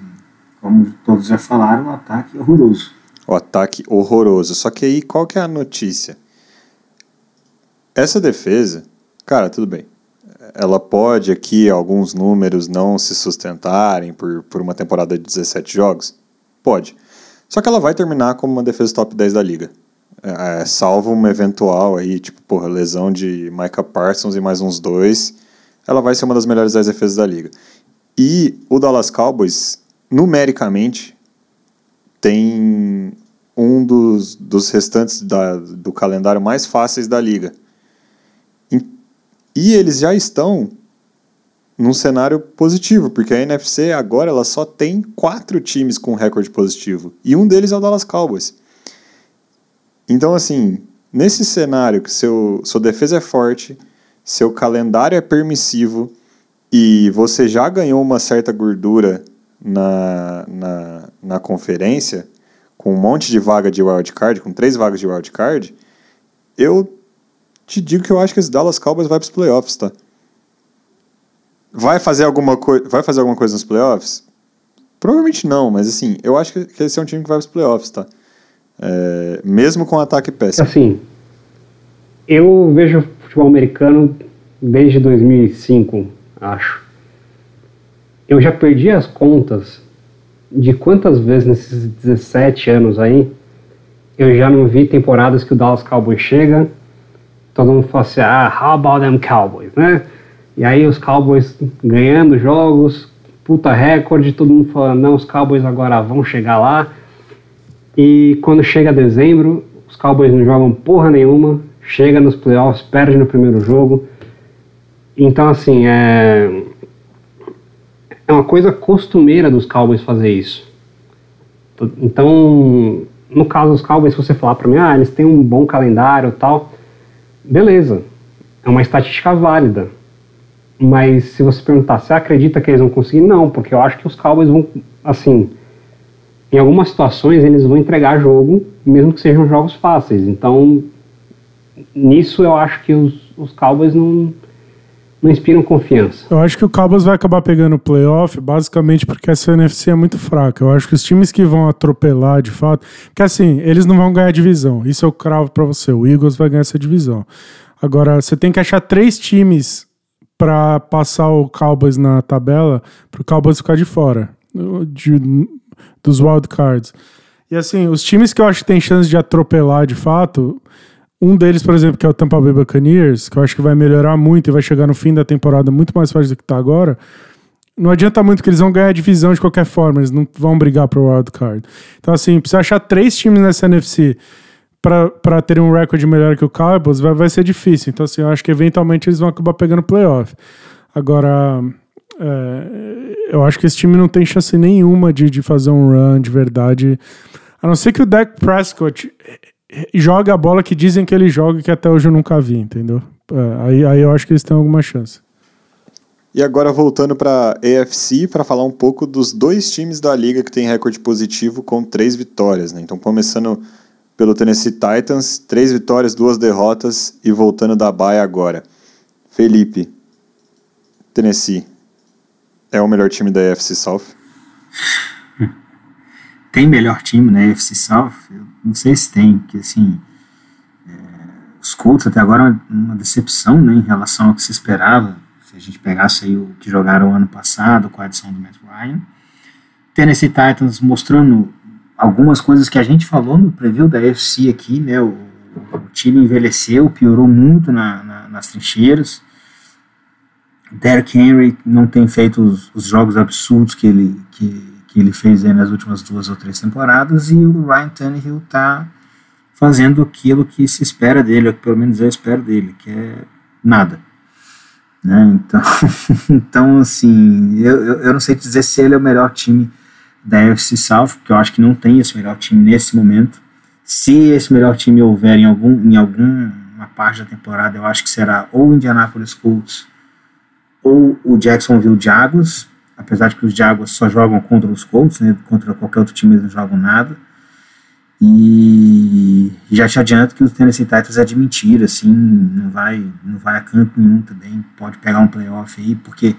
como todos já falaram, o ataque é horroroso. O ataque horroroso. Só que aí, qual que é a notícia? Essa defesa, cara, tudo bem ela pode aqui, alguns números não se sustentarem por, por uma temporada de 17 jogos? Pode. Só que ela vai terminar como uma defesa top 10 da liga. É, é, salvo uma eventual aí, tipo, porra, lesão de Micah Parsons e mais uns dois, ela vai ser uma das melhores 10 defesas da liga. E o Dallas Cowboys, numericamente, tem um dos, dos restantes da, do calendário mais fáceis da liga. E eles já estão num cenário positivo, porque a NFC agora ela só tem quatro times com recorde positivo e um deles é o Dallas Cowboys. Então, assim, nesse cenário que seu, sua defesa é forte, seu calendário é permissivo e você já ganhou uma certa gordura na, na, na conferência, com um monte de vaga de wildcard, com três vagas de wildcard, eu te digo que eu acho que esse Dallas Cowboys vai para os playoffs, tá? Vai fazer alguma coisa, vai fazer alguma coisa nos playoffs? Provavelmente não, mas assim, eu acho que, que esse é um time que vai para os playoffs, tá? É, mesmo com ataque péssimo. Assim, eu vejo futebol americano desde 2005, acho. Eu já perdi as contas de quantas vezes nesses 17 anos aí eu já não vi temporadas que o Dallas Cowboys chega, todo mundo fala assim, ah, how about them Cowboys, né? E aí os Cowboys ganhando jogos, puta recorde, todo mundo falando, não, os Cowboys agora vão chegar lá. E quando chega dezembro, os Cowboys não jogam porra nenhuma, chega nos playoffs, perde no primeiro jogo. Então, assim, é, é uma coisa costumeira dos Cowboys fazer isso. Então, no caso dos Cowboys, se você falar para mim, ah, eles têm um bom calendário tal, beleza, é uma estatística válida. Mas se você perguntar, você acredita que eles vão conseguir? Não, porque eu acho que os Cowboys vão, assim, em algumas situações eles vão entregar jogo, mesmo que sejam jogos fáceis. Então, nisso eu acho que os, os Cowboys não, não inspiram confiança. Eu acho que o Cowboys vai acabar pegando o playoff basicamente porque essa NFC é muito fraca. Eu acho que os times que vão atropelar de fato. Porque assim, eles não vão ganhar divisão. Isso eu cravo para você. O Eagles vai ganhar essa divisão. Agora, você tem que achar três times para passar o Cowboys na tabela para o Cowboys ficar de fora de, dos wild cards. E assim, os times que eu acho que tem chance de atropelar de fato, um deles, por exemplo, que é o Tampa Bay Buccaneers, que eu acho que vai melhorar muito e vai chegar no fim da temporada muito mais forte do que está agora. Não adianta muito que eles vão ganhar a divisão de qualquer forma, eles não vão brigar pro wild card. Então, assim, precisa achar três times nessa NFC para terem um recorde melhor que o Cowboys, vai, vai ser difícil. Então, assim, eu acho que eventualmente eles vão acabar pegando playoff. Agora, é, eu acho que esse time não tem chance nenhuma de, de fazer um run de verdade. A não ser que o Dak Prescott joga a bola que dizem que ele joga que até hoje eu nunca vi, entendeu? É, aí, aí eu acho que eles têm alguma chance. E agora voltando para AFC para falar um pouco dos dois times da liga que tem recorde positivo com três vitórias, né? Então começando pelo Tennessee Titans, três vitórias, duas derrotas e voltando da baia agora. Felipe, Tennessee é o melhor time da AFC South? Tem melhor time na AFC South? Não sei se tem, porque assim, é, os Colts até agora é uma decepção né, em relação ao que se esperava. Se a gente pegasse aí o que jogaram ano passado com a adição do Matt Ryan. Tennessee Titans mostrando algumas coisas que a gente falou no preview da UFC aqui, né? O, o time envelheceu, piorou muito na, na, nas trincheiras. Derrick Henry não tem feito os, os jogos absurdos que ele, que, que ele fez nas últimas duas ou três temporadas e o Ryan Tannehill está fazendo aquilo que se espera dele, ou que pelo menos eu espero dele, que é nada. Né? Então, *laughs* então assim, eu, eu, eu não sei dizer se ele é o melhor time da UFC South, porque eu acho que não tem esse melhor time nesse momento. Se esse melhor time houver em algum em alguma parte da temporada, eu acho que será ou o Indianapolis Colts ou o Jacksonville Jaguars, apesar de que os Jaguars só jogam contra os Colts, né, contra qualquer outro time eles não jogam nada. E já te adianto que os Tennessee Titans é de mentira, assim, não vai, não vai a canto nenhum também, pode pegar um playoff aí, porque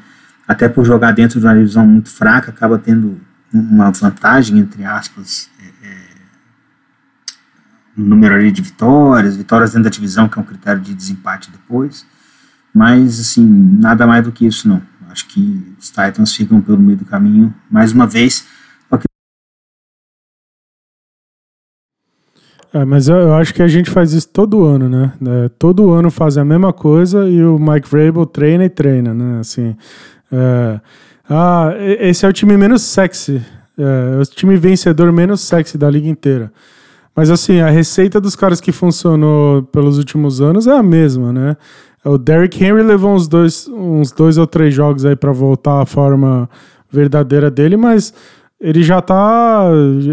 até por jogar dentro de uma divisão muito fraca, acaba tendo uma vantagem, entre aspas, é, é, no número ali de vitórias, vitórias dentro da divisão, que é um critério de desempate depois. Mas, assim, nada mais do que isso, não. Acho que os Titans ficam pelo meio do caminho, mais uma vez. É, mas eu, eu, acho que a gente faz isso todo ano, né? É, todo ano faz a mesma coisa e o Mike Vrabel treina e treina, né? Assim, é, ah, esse é o time menos sexy, é, é o time vencedor menos sexy da liga inteira. Mas assim, a receita dos caras que funcionou pelos últimos anos é a mesma, né? O Derrick Henry levou uns dois, uns dois ou três jogos aí para voltar à forma verdadeira dele, mas ele já tá.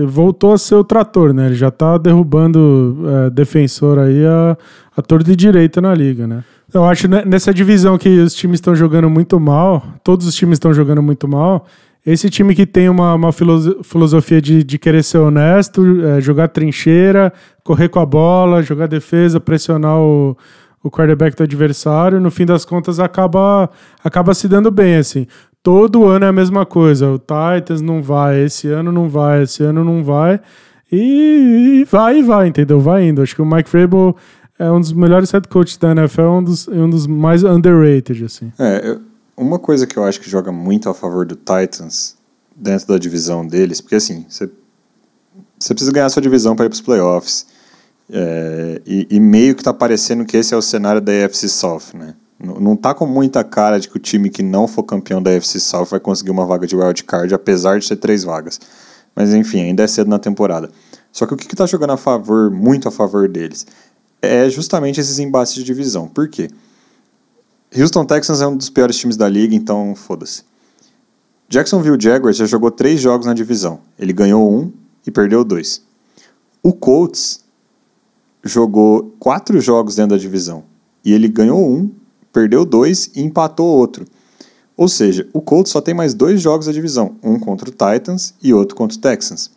voltou a ser o trator, né? Ele já tá derrubando é, defensor aí a, a torta de direita na liga, né? Eu acho nessa divisão que os times estão jogando muito mal, todos os times estão jogando muito mal. Esse time que tem uma, uma filosofia de, de querer ser honesto, é, jogar trincheira, correr com a bola, jogar defesa, pressionar o, o quarterback do adversário, no fim das contas acaba, acaba se dando bem, assim. Todo ano é a mesma coisa. O Titans não vai, esse ano não vai, esse ano não vai. E, e vai e vai, entendeu? Vai indo. Acho que o Mike Vrabel é um dos melhores head coaches da NFL, um dos, um dos mais underrated, assim. É, uma coisa que eu acho que joga muito a favor do Titans dentro da divisão deles, porque assim, você precisa ganhar sua divisão para ir para os playoffs. É, e, e, meio que tá parecendo que esse é o cenário da AFC South, né? Não, não tá com muita cara de que o time que não for campeão da AFC South vai conseguir uma vaga de wild card, apesar de ter três vagas. Mas enfim, ainda é cedo na temporada. Só que o que, que tá jogando a favor, muito a favor deles, é justamente esses embates de divisão. Por quê? Houston Texans é um dos piores times da liga, então foda-se. Jacksonville Jaguars já jogou três jogos na divisão. Ele ganhou um e perdeu dois. O Colts jogou quatro jogos dentro da divisão e ele ganhou um, perdeu dois e empatou outro. Ou seja, o Colts só tem mais dois jogos da divisão, um contra o Titans e outro contra o Texans.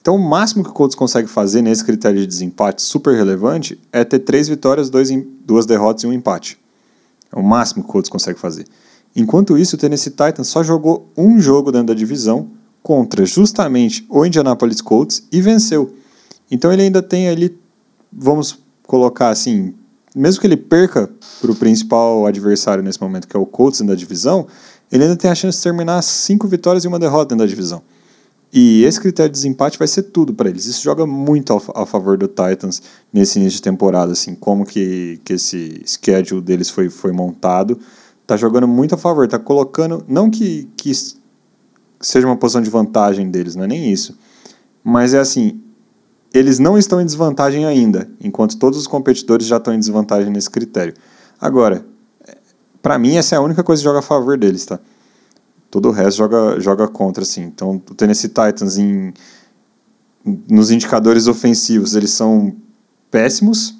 Então, o máximo que o Colts consegue fazer nesse critério de desempate super relevante é ter três vitórias, dois, duas derrotas e um empate. É o máximo que o Colts consegue fazer. Enquanto isso, o Tennessee Titans só jogou um jogo dentro da divisão contra justamente o Indianapolis Colts e venceu. Então ele ainda tem ali vamos colocar assim, mesmo que ele perca para o principal adversário nesse momento, que é o Colts da divisão, ele ainda tem a chance de terminar cinco vitórias e uma derrota dentro da divisão. E esse critério de desempate vai ser tudo para eles. Isso joga muito a, favor do Titans nesse início de temporada, assim, como que, que esse schedule deles foi, foi montado. Tá jogando muito a favor, tá colocando, não que, que seja uma posição de vantagem deles, não é nem isso. Mas é assim, eles não estão em desvantagem ainda, enquanto todos os competidores já estão em desvantagem nesse critério. Agora, para mim, essa é a única coisa que joga a favor deles, tá? Todo o resto joga, joga contra, assim. Então, o Tennessee Titans, em, nos indicadores ofensivos, eles são péssimos.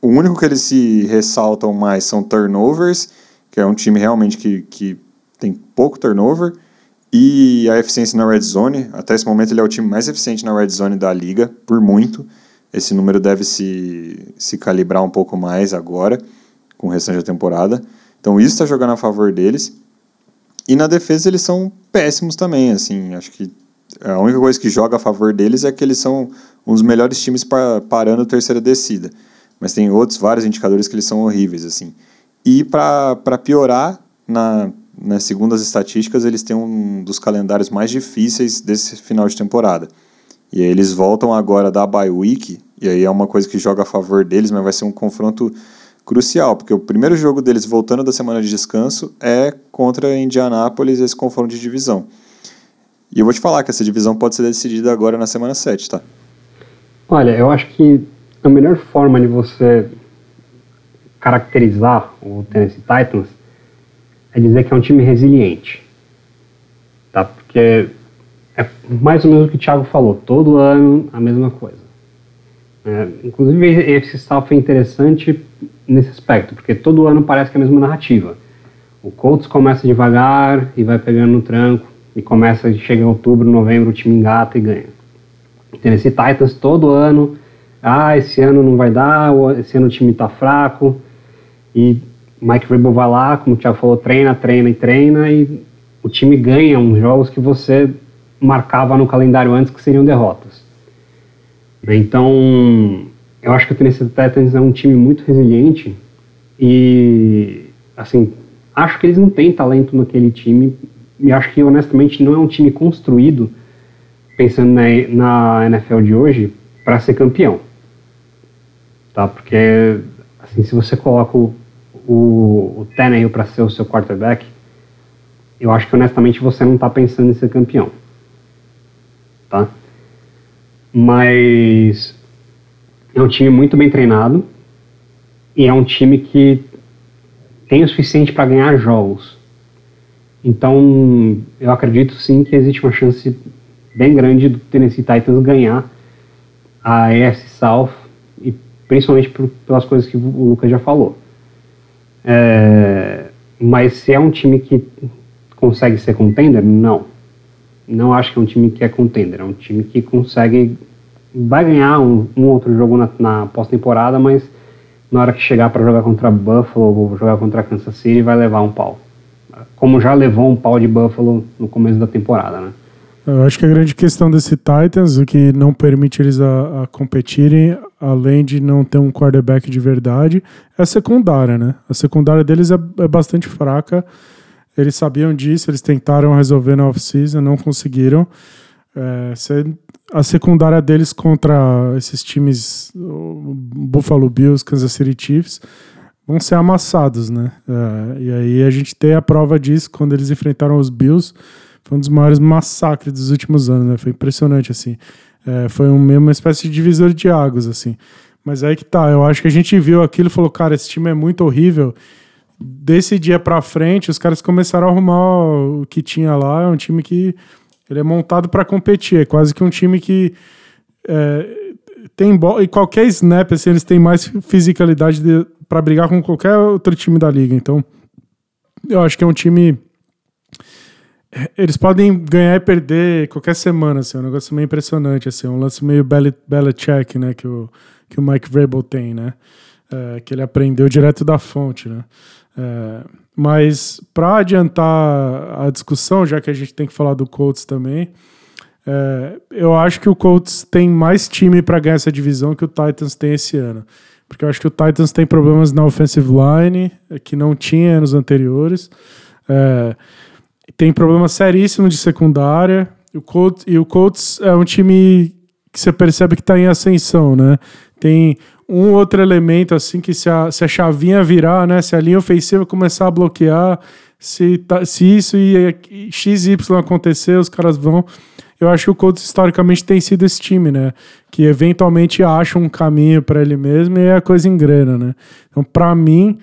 O único que eles se ressaltam mais são turnovers, que é um time realmente que, que tem pouco turnover. E a eficiência na red zone, até esse momento ele é o time mais eficiente na red zone da liga, por muito. Esse número deve se, se calibrar um pouco mais agora, com o restante da temporada. Então isso está jogando a favor deles. E na defesa eles são péssimos também, assim, acho que a única coisa que joga a favor deles é que eles são um dos melhores times para parando a terceira descida. Mas tem outros vários indicadores que eles são horríveis, assim. E para piorar, na né, segundo as estatísticas, eles têm um dos calendários mais difíceis desse final de temporada. E aí eles voltam agora da bye week, e aí é uma coisa que joga a favor deles, mas vai ser um confronto crucial, porque o primeiro jogo deles voltando da semana de descanso é contra Indianápolis, esse confronto de divisão. E eu vou te falar que essa divisão pode ser decidida agora na semana 7, tá? Olha, eu acho que a melhor forma de você caracterizar o Tennessee Titans é dizer que é um time resiliente. Tá? Porque é mais ou menos o que o Thiago falou, todo ano a mesma coisa. É, inclusive, esse South é interessante nesse aspecto, porque todo ano parece que é a mesma narrativa. O Colts começa devagar e vai pegando no tranco, e começa, chega em outubro, novembro, o time engata e ganha. Tennessee Titans todo ano, ah, esse ano não vai dar, esse ano o time está fraco, e Mike Vrabel vai lá, como o Thiago falou, treina, treina e treina e o time ganha uns jogos que você marcava no calendário antes que seriam derrotas. Então, eu acho que o Tennessee Titans é um time muito resiliente e, assim, acho que eles não têm talento naquele time e acho que, honestamente, não é um time construído, pensando na, na NFL de hoje, para ser campeão. Tá? Porque, assim, se você coloca o o, o Tannehill para ser o seu quarterback, eu acho que honestamente você não está pensando em ser campeão. Tá? Mas é um time muito bem treinado e é um time que tem o suficiente para ganhar jogos. Então, eu acredito sim que existe uma chance bem grande do Tennessee Titans ganhar a AFC South, e principalmente por, pelas coisas que o Lucas já falou. É, mas se é um time que consegue ser contender, não. Não acho que é um time que é contender, é um time que consegue. Vai ganhar um, um outro jogo na, na pós-temporada, mas na hora que chegar para jogar contra Buffalo ou jogar contra Kansas City, vai levar um pau. Como já levou um pau de Buffalo no começo da temporada, né? Eu acho que a grande questão desse Titans, o que não permite eles a, a, competirem, além de não ter um quarterback de verdade, é a secundária, né? A secundária deles é, é bastante fraca. Eles sabiam disso, eles tentaram resolver na off-season, não conseguiram. É, a secundária deles contra esses times, Buffalo Bills, Kansas City Chiefs, vão ser amassados, né? É, e aí a gente tem a prova disso quando eles enfrentaram os Bills foi um dos maiores massacres dos últimos anos, né? Foi impressionante, assim. É, foi um, uma espécie de divisor de águas, assim. Mas aí que tá, eu acho que a gente viu aquilo e falou, cara, esse time é muito horrível. Desse dia pra frente, os caras começaram a arrumar o que tinha lá. É um time que ele é montado para competir. É quase que um time que é, tem bola. E qualquer snap, assim, eles têm mais fisicalidade para brigar com qualquer outro time da liga. Então, eu acho que é um time eles podem ganhar e perder qualquer semana, assim, é um negócio meio impressionante, assim, é um lance meio Belichick, né, que o, que o Mike Vrabel tem, né, é, que ele aprendeu direto da fonte, né. É, mas para adiantar a discussão, já que a gente tem que falar do Colts também, é, eu acho que o Colts tem mais time para ganhar essa divisão que o Titans tem esse ano. Porque eu acho que o Titans tem problemas na offensive line que não tinha nos anteriores. É, tem problema seríssimo de secundária. O Colts, e o Colts é um time que você percebe que está em ascensão, né? Tem um outro elemento assim que se a, se a chavinha virar, né? Se a linha ofensiva começar a bloquear, se, tá, se isso e, e XY acontecer, os caras vão. Eu acho que o Colts historicamente tem sido esse time, né? Que eventualmente acha um caminho para ele mesmo e a coisa engrena, né? Então, para mim,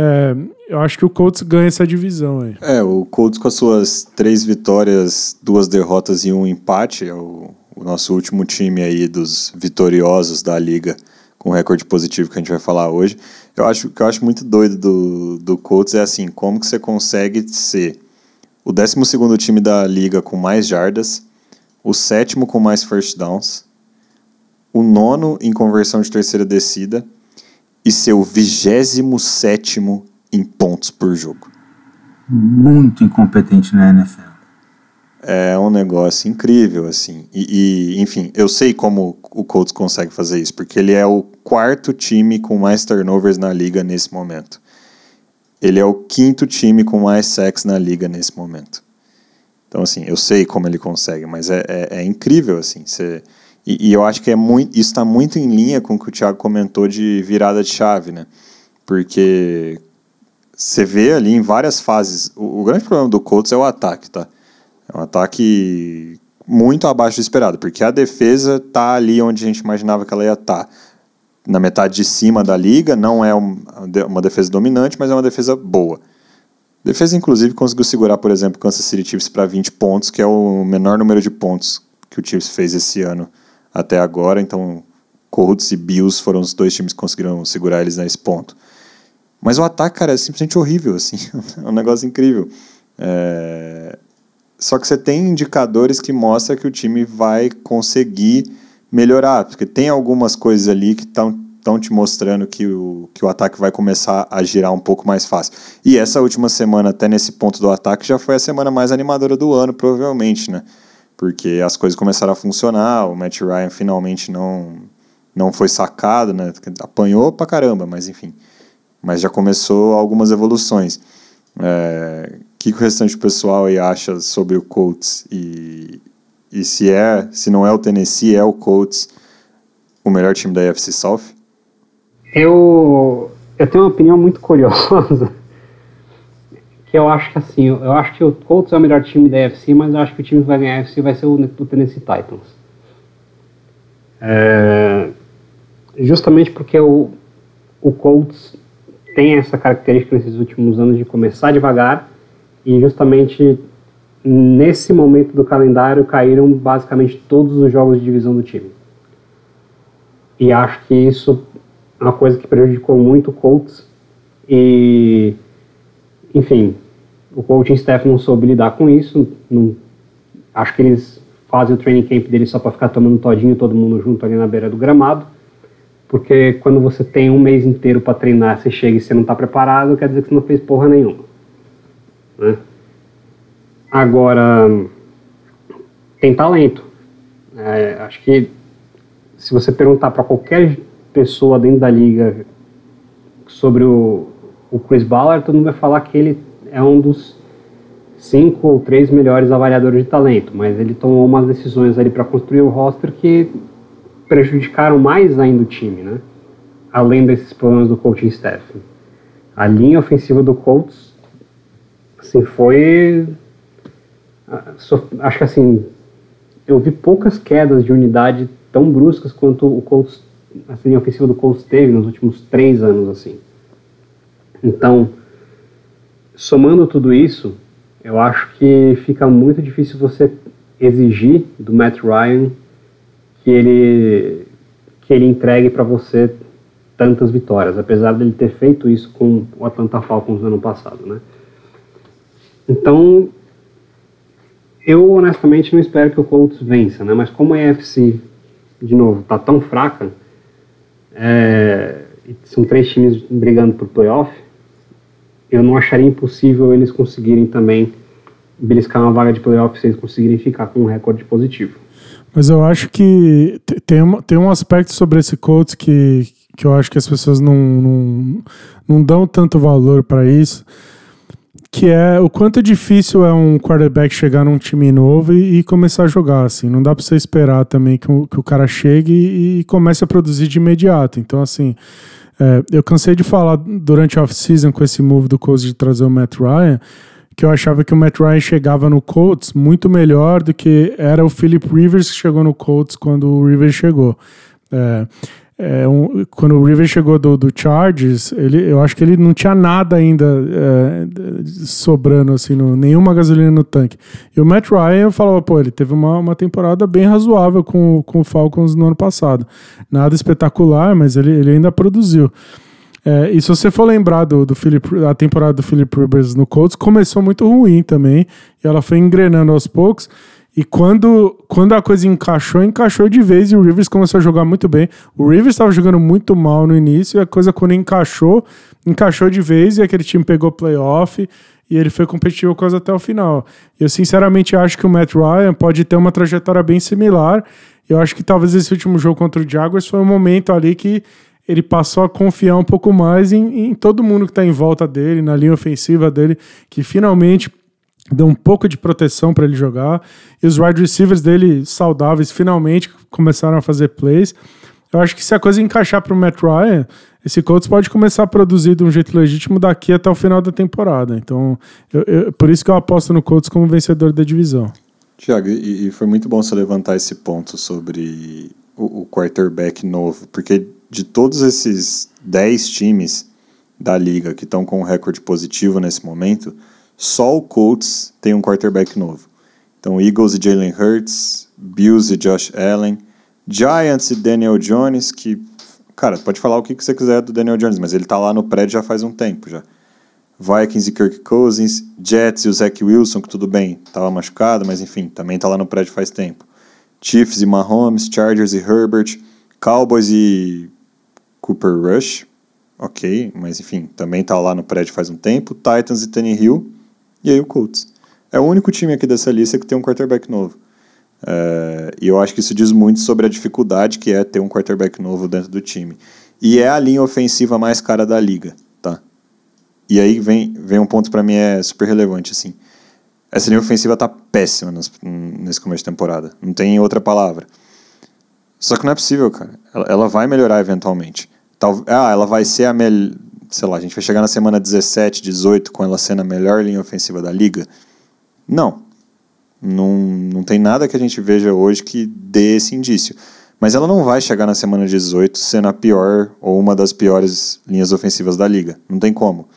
é, eu acho que o Colts ganha essa divisão aí. É, o Colts com as suas três vitórias, duas derrotas e um empate, é o, o nosso último time aí dos vitoriosos da liga com recorde positivo que a gente vai falar hoje. Eu acho que eu acho muito doido do, do Colts é assim, como que você consegue ser o 12 segundo time da liga com mais jardas, o sétimo com mais first downs, o nono em conversão de terceira descida e ser o 27 em pontos por jogo. Muito incompetente na NFL. É um negócio incrível, assim. E, e, enfim, eu sei como o Colts consegue fazer isso, porque ele é o quarto time com mais turnovers na liga nesse momento. Ele é o quinto time com mais sacks na liga nesse momento. Então, assim, eu sei como ele consegue, mas é, é, é incrível, assim. Você e, e, eu acho que é muito, isso está muito em linha com o que o Thiago comentou de virada de chave, né? Porque você vê ali em várias fases. O, o, grande problema do Colts é o ataque, tá? É um ataque muito abaixo do esperado, porque a defesa tá ali onde a gente imaginava que ela ia estar. Tá. Na metade de cima da liga, não é uma defesa dominante, mas é uma defesa boa. A defesa, inclusive, conseguiu segurar, por exemplo, Kansas City Chiefs para 20 pontos, que é o menor número de pontos que o Chiefs fez esse ano até agora, então Colts e Bills foram os dois times que conseguiram segurar eles nesse ponto. Mas o ataque, cara, é simplesmente horrível, assim, *laughs* é um negócio incrível. É... Só que você tem indicadores que mostram que o time vai conseguir melhorar, porque tem algumas coisas ali que estão estão te mostrando que o, que o ataque vai começar a girar um pouco mais fácil. E essa última semana, até nesse ponto do ataque, já foi a semana mais animadora do ano, provavelmente, né? Porque as coisas começaram a funcionar, o Matt Ryan finalmente não, não foi sacado, né? apanhou pra caramba, mas enfim. Mas já começou algumas evoluções. O é, que, que o restante do pessoal aí acha sobre o Colts e, e se é, se não é o Tennessee, é o Colts o melhor time da AFC South? Eu, eu tenho uma opinião muito curiosa que eu acho que assim, eu acho que o Colts é o melhor time da AFC, mas eu acho que o time que vai ganhar a AFC vai ser o, o Tennessee Titans. É, justamente porque o, o Colts tem essa característica nesses últimos anos de começar devagar e justamente nesse momento do calendário caíram basicamente todos os jogos de divisão do time. E acho que isso é uma coisa que prejudicou muito o Colts e enfim, o coaching staff não soube lidar com isso, não, acho que eles fazem o training camp deles só para ficar tomando todinho todo mundo junto ali na beira do gramado porque quando você tem um mês inteiro para treinar, você chega e você não está preparado, quer dizer que você não fez porra nenhuma. Né? Agora, tem talento. É, acho que se você perguntar para qualquer pessoa dentro da liga sobre o, o Chris Ballard, todo mundo vai falar que ele é um dos cinco ou três melhores avaliadores de talento, mas ele tomou umas decisões ali para construir o roster que prejudicaram mais ainda o time, né? Além desses problemas do coaching staff. A linha ofensiva do Colts, assim, foi... Acho que, assim, eu vi poucas quedas de unidade tão bruscas quanto o Colts, a linha ofensiva do Colts teve nos últimos três anos, assim. Então, somando tudo isso, eu acho que fica muito difícil você exigir do Matt Ryan que ele que ele entregue para você tantas vitórias, apesar dele ter feito isso com o Atlanta Falcons no ano passado, né? Então, eu honestamente não espero que o Colts vença, né? Mas como a AFC, de novo, tá tão fraca, é, são três times brigando por playoff, eu não acharia impossível eles conseguirem também beliscar uma vaga de playoff se eles conseguirem ficar com um recorde positivo. Mas eu acho que tem, tem um aspecto sobre esse Colts que, que eu acho que as pessoas não, não, não dão tanto valor para isso, que é o quanto difícil é um quarterback chegar num time novo e, e começar a jogar, assim. Não dá para você esperar também que o, que o cara chegue e, e comece a produzir de imediato. Então, assim, é, eu cansei de falar durante a off-season com esse move do Colts de trazer o Matt Ryan, que eu achava que o Matt Ryan chegava no Colts muito melhor do que era o Philip Rivers que chegou no Colts quando o Rivers chegou. É, é um, quando o Rivers chegou do, do, Chargers, ele, eu acho que ele não tinha nada ainda é, sobrando, assim, no, nenhuma gasolina no tanque. E o Matt Ryan, eu falava, pô, ele teve uma, uma temporada bem razoável com, com o Falcons no ano passado. Nada espetacular, mas ele, ele ainda produziu. É, e se você for lembrar do, do Philip, a temporada do Philip Rivers no Colts, começou muito ruim também. E ela foi engrenando aos poucos. E quando, quando a coisa encaixou, encaixou de vez e o Rivers começou a jogar muito bem. O Rivers estava jogando muito mal no início e a coisa quando encaixou, encaixou de vez e aquele time pegou playoff e ele foi competitivo quase até o final. Eu sinceramente acho que o Matt Ryan pode ter uma trajetória bem similar. Eu acho que talvez esse último jogo contra o Jaguars foi um momento ali que ele passou a confiar um pouco mais em, em todo mundo que está em volta dele, na linha ofensiva dele, que finalmente deu um pouco de proteção para ele jogar. E os wide receivers dele saudáveis finalmente começaram a fazer plays. Eu acho que se a coisa encaixar para o Matt Ryan, esse Colts pode começar a produzir de um jeito legítimo daqui até o final da temporada. Então, eu, eu, por isso que eu aposto no Colts como vencedor da divisão. Tiago, e, e, foi muito bom você levantar esse ponto sobre o, o quarterback novo, porque de todos esses 10 times da liga que estão com um recorde positivo nesse momento, só o Colts tem um quarterback novo. Então, Eagles e Jalen Hurts, Bills e Josh Allen, Giants e Daniel Jones, que, cara, pode falar o que você quiser do Daniel Jones, mas ele tá lá no prédio já faz um tempo já. Vikings e Kirk Cousins, Jets e o Zach Wilson, que tudo bem, tava machucado, mas enfim, também tá lá no prédio faz tempo. Chiefs e Mahomes, Chargers e Herbert, Cowboys e Cooper Rush, ok, mas enfim, também tá lá no prédio faz um tempo. Titans e Hill e aí o Colts. É o único time aqui dessa lista que tem um quarterback novo. É, e eu acho que isso diz muito sobre a dificuldade que é ter um quarterback novo dentro do time. E é a linha ofensiva mais cara da liga, tá? E aí vem, vem um ponto para mim é super relevante, assim. Essa linha ofensiva tá péssima nesse começo de temporada. Não tem outra palavra. Só que não é possível, cara. Ela, ela vai melhorar eventualmente. Tal, ah, ela vai ser a melhor. Sei lá, a gente vai chegar na semana 17, 18 com ela sendo a melhor linha ofensiva da liga? Não. Não, não tem nada que a gente veja hoje que dê esse indício. Mas ela não vai chegar na semana 18 sendo a pior ou uma das piores linhas ofensivas da liga. Não tem como.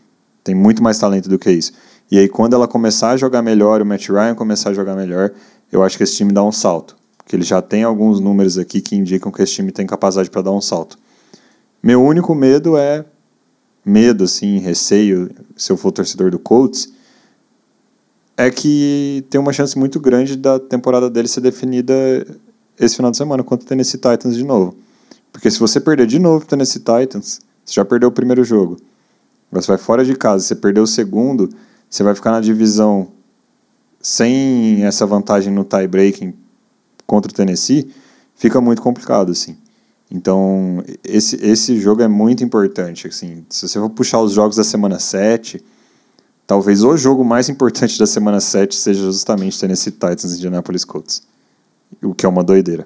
Tem muito mais talento do que isso. E aí, quando ela começar a jogar melhor, o Matt Ryan começar a jogar melhor, eu acho que esse time dá um salto. Porque ele já tem alguns números aqui que indicam que esse time tem capacidade para dar um salto. Meu único medo é medo, assim, receio, se eu for torcedor do Colts, é que tem uma chance muito grande da temporada dele ser definida esse final de semana contra o Tennessee Titans de novo. Porque se você perder de novo o Tennessee Titans, você já perdeu o primeiro jogo. Você vai fora de casa, você perdeu o segundo, você vai ficar na divisão sem essa vantagem no tie-breaking contra o Tennessee, fica muito complicado, assim. Então, esse, esse jogo é muito importante, assim. Se você for puxar os jogos da semana 7, talvez o jogo mais importante da semana 7 seja justamente Tennessee Titans e Indianapolis Colts o que é uma doideira.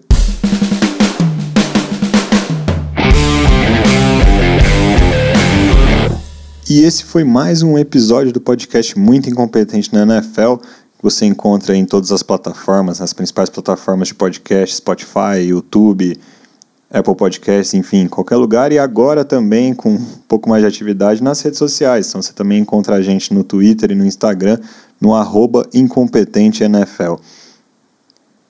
E esse foi mais um episódio do podcast Muito Incompetente na NFL, que você encontra em todas as plataformas, nas principais plataformas de podcast, Spotify, YouTube, Apple Podcasts, enfim, qualquer lugar. E agora também com um pouco mais de atividade nas redes sociais. Então você também encontra a gente no Twitter e no Instagram, no IncompetenteNFL.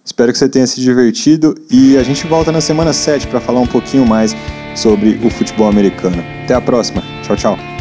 Espero que você tenha se divertido e a gente volta na semana 7 para falar um pouquinho mais sobre o futebol americano. Até a próxima. Tchau, tchau.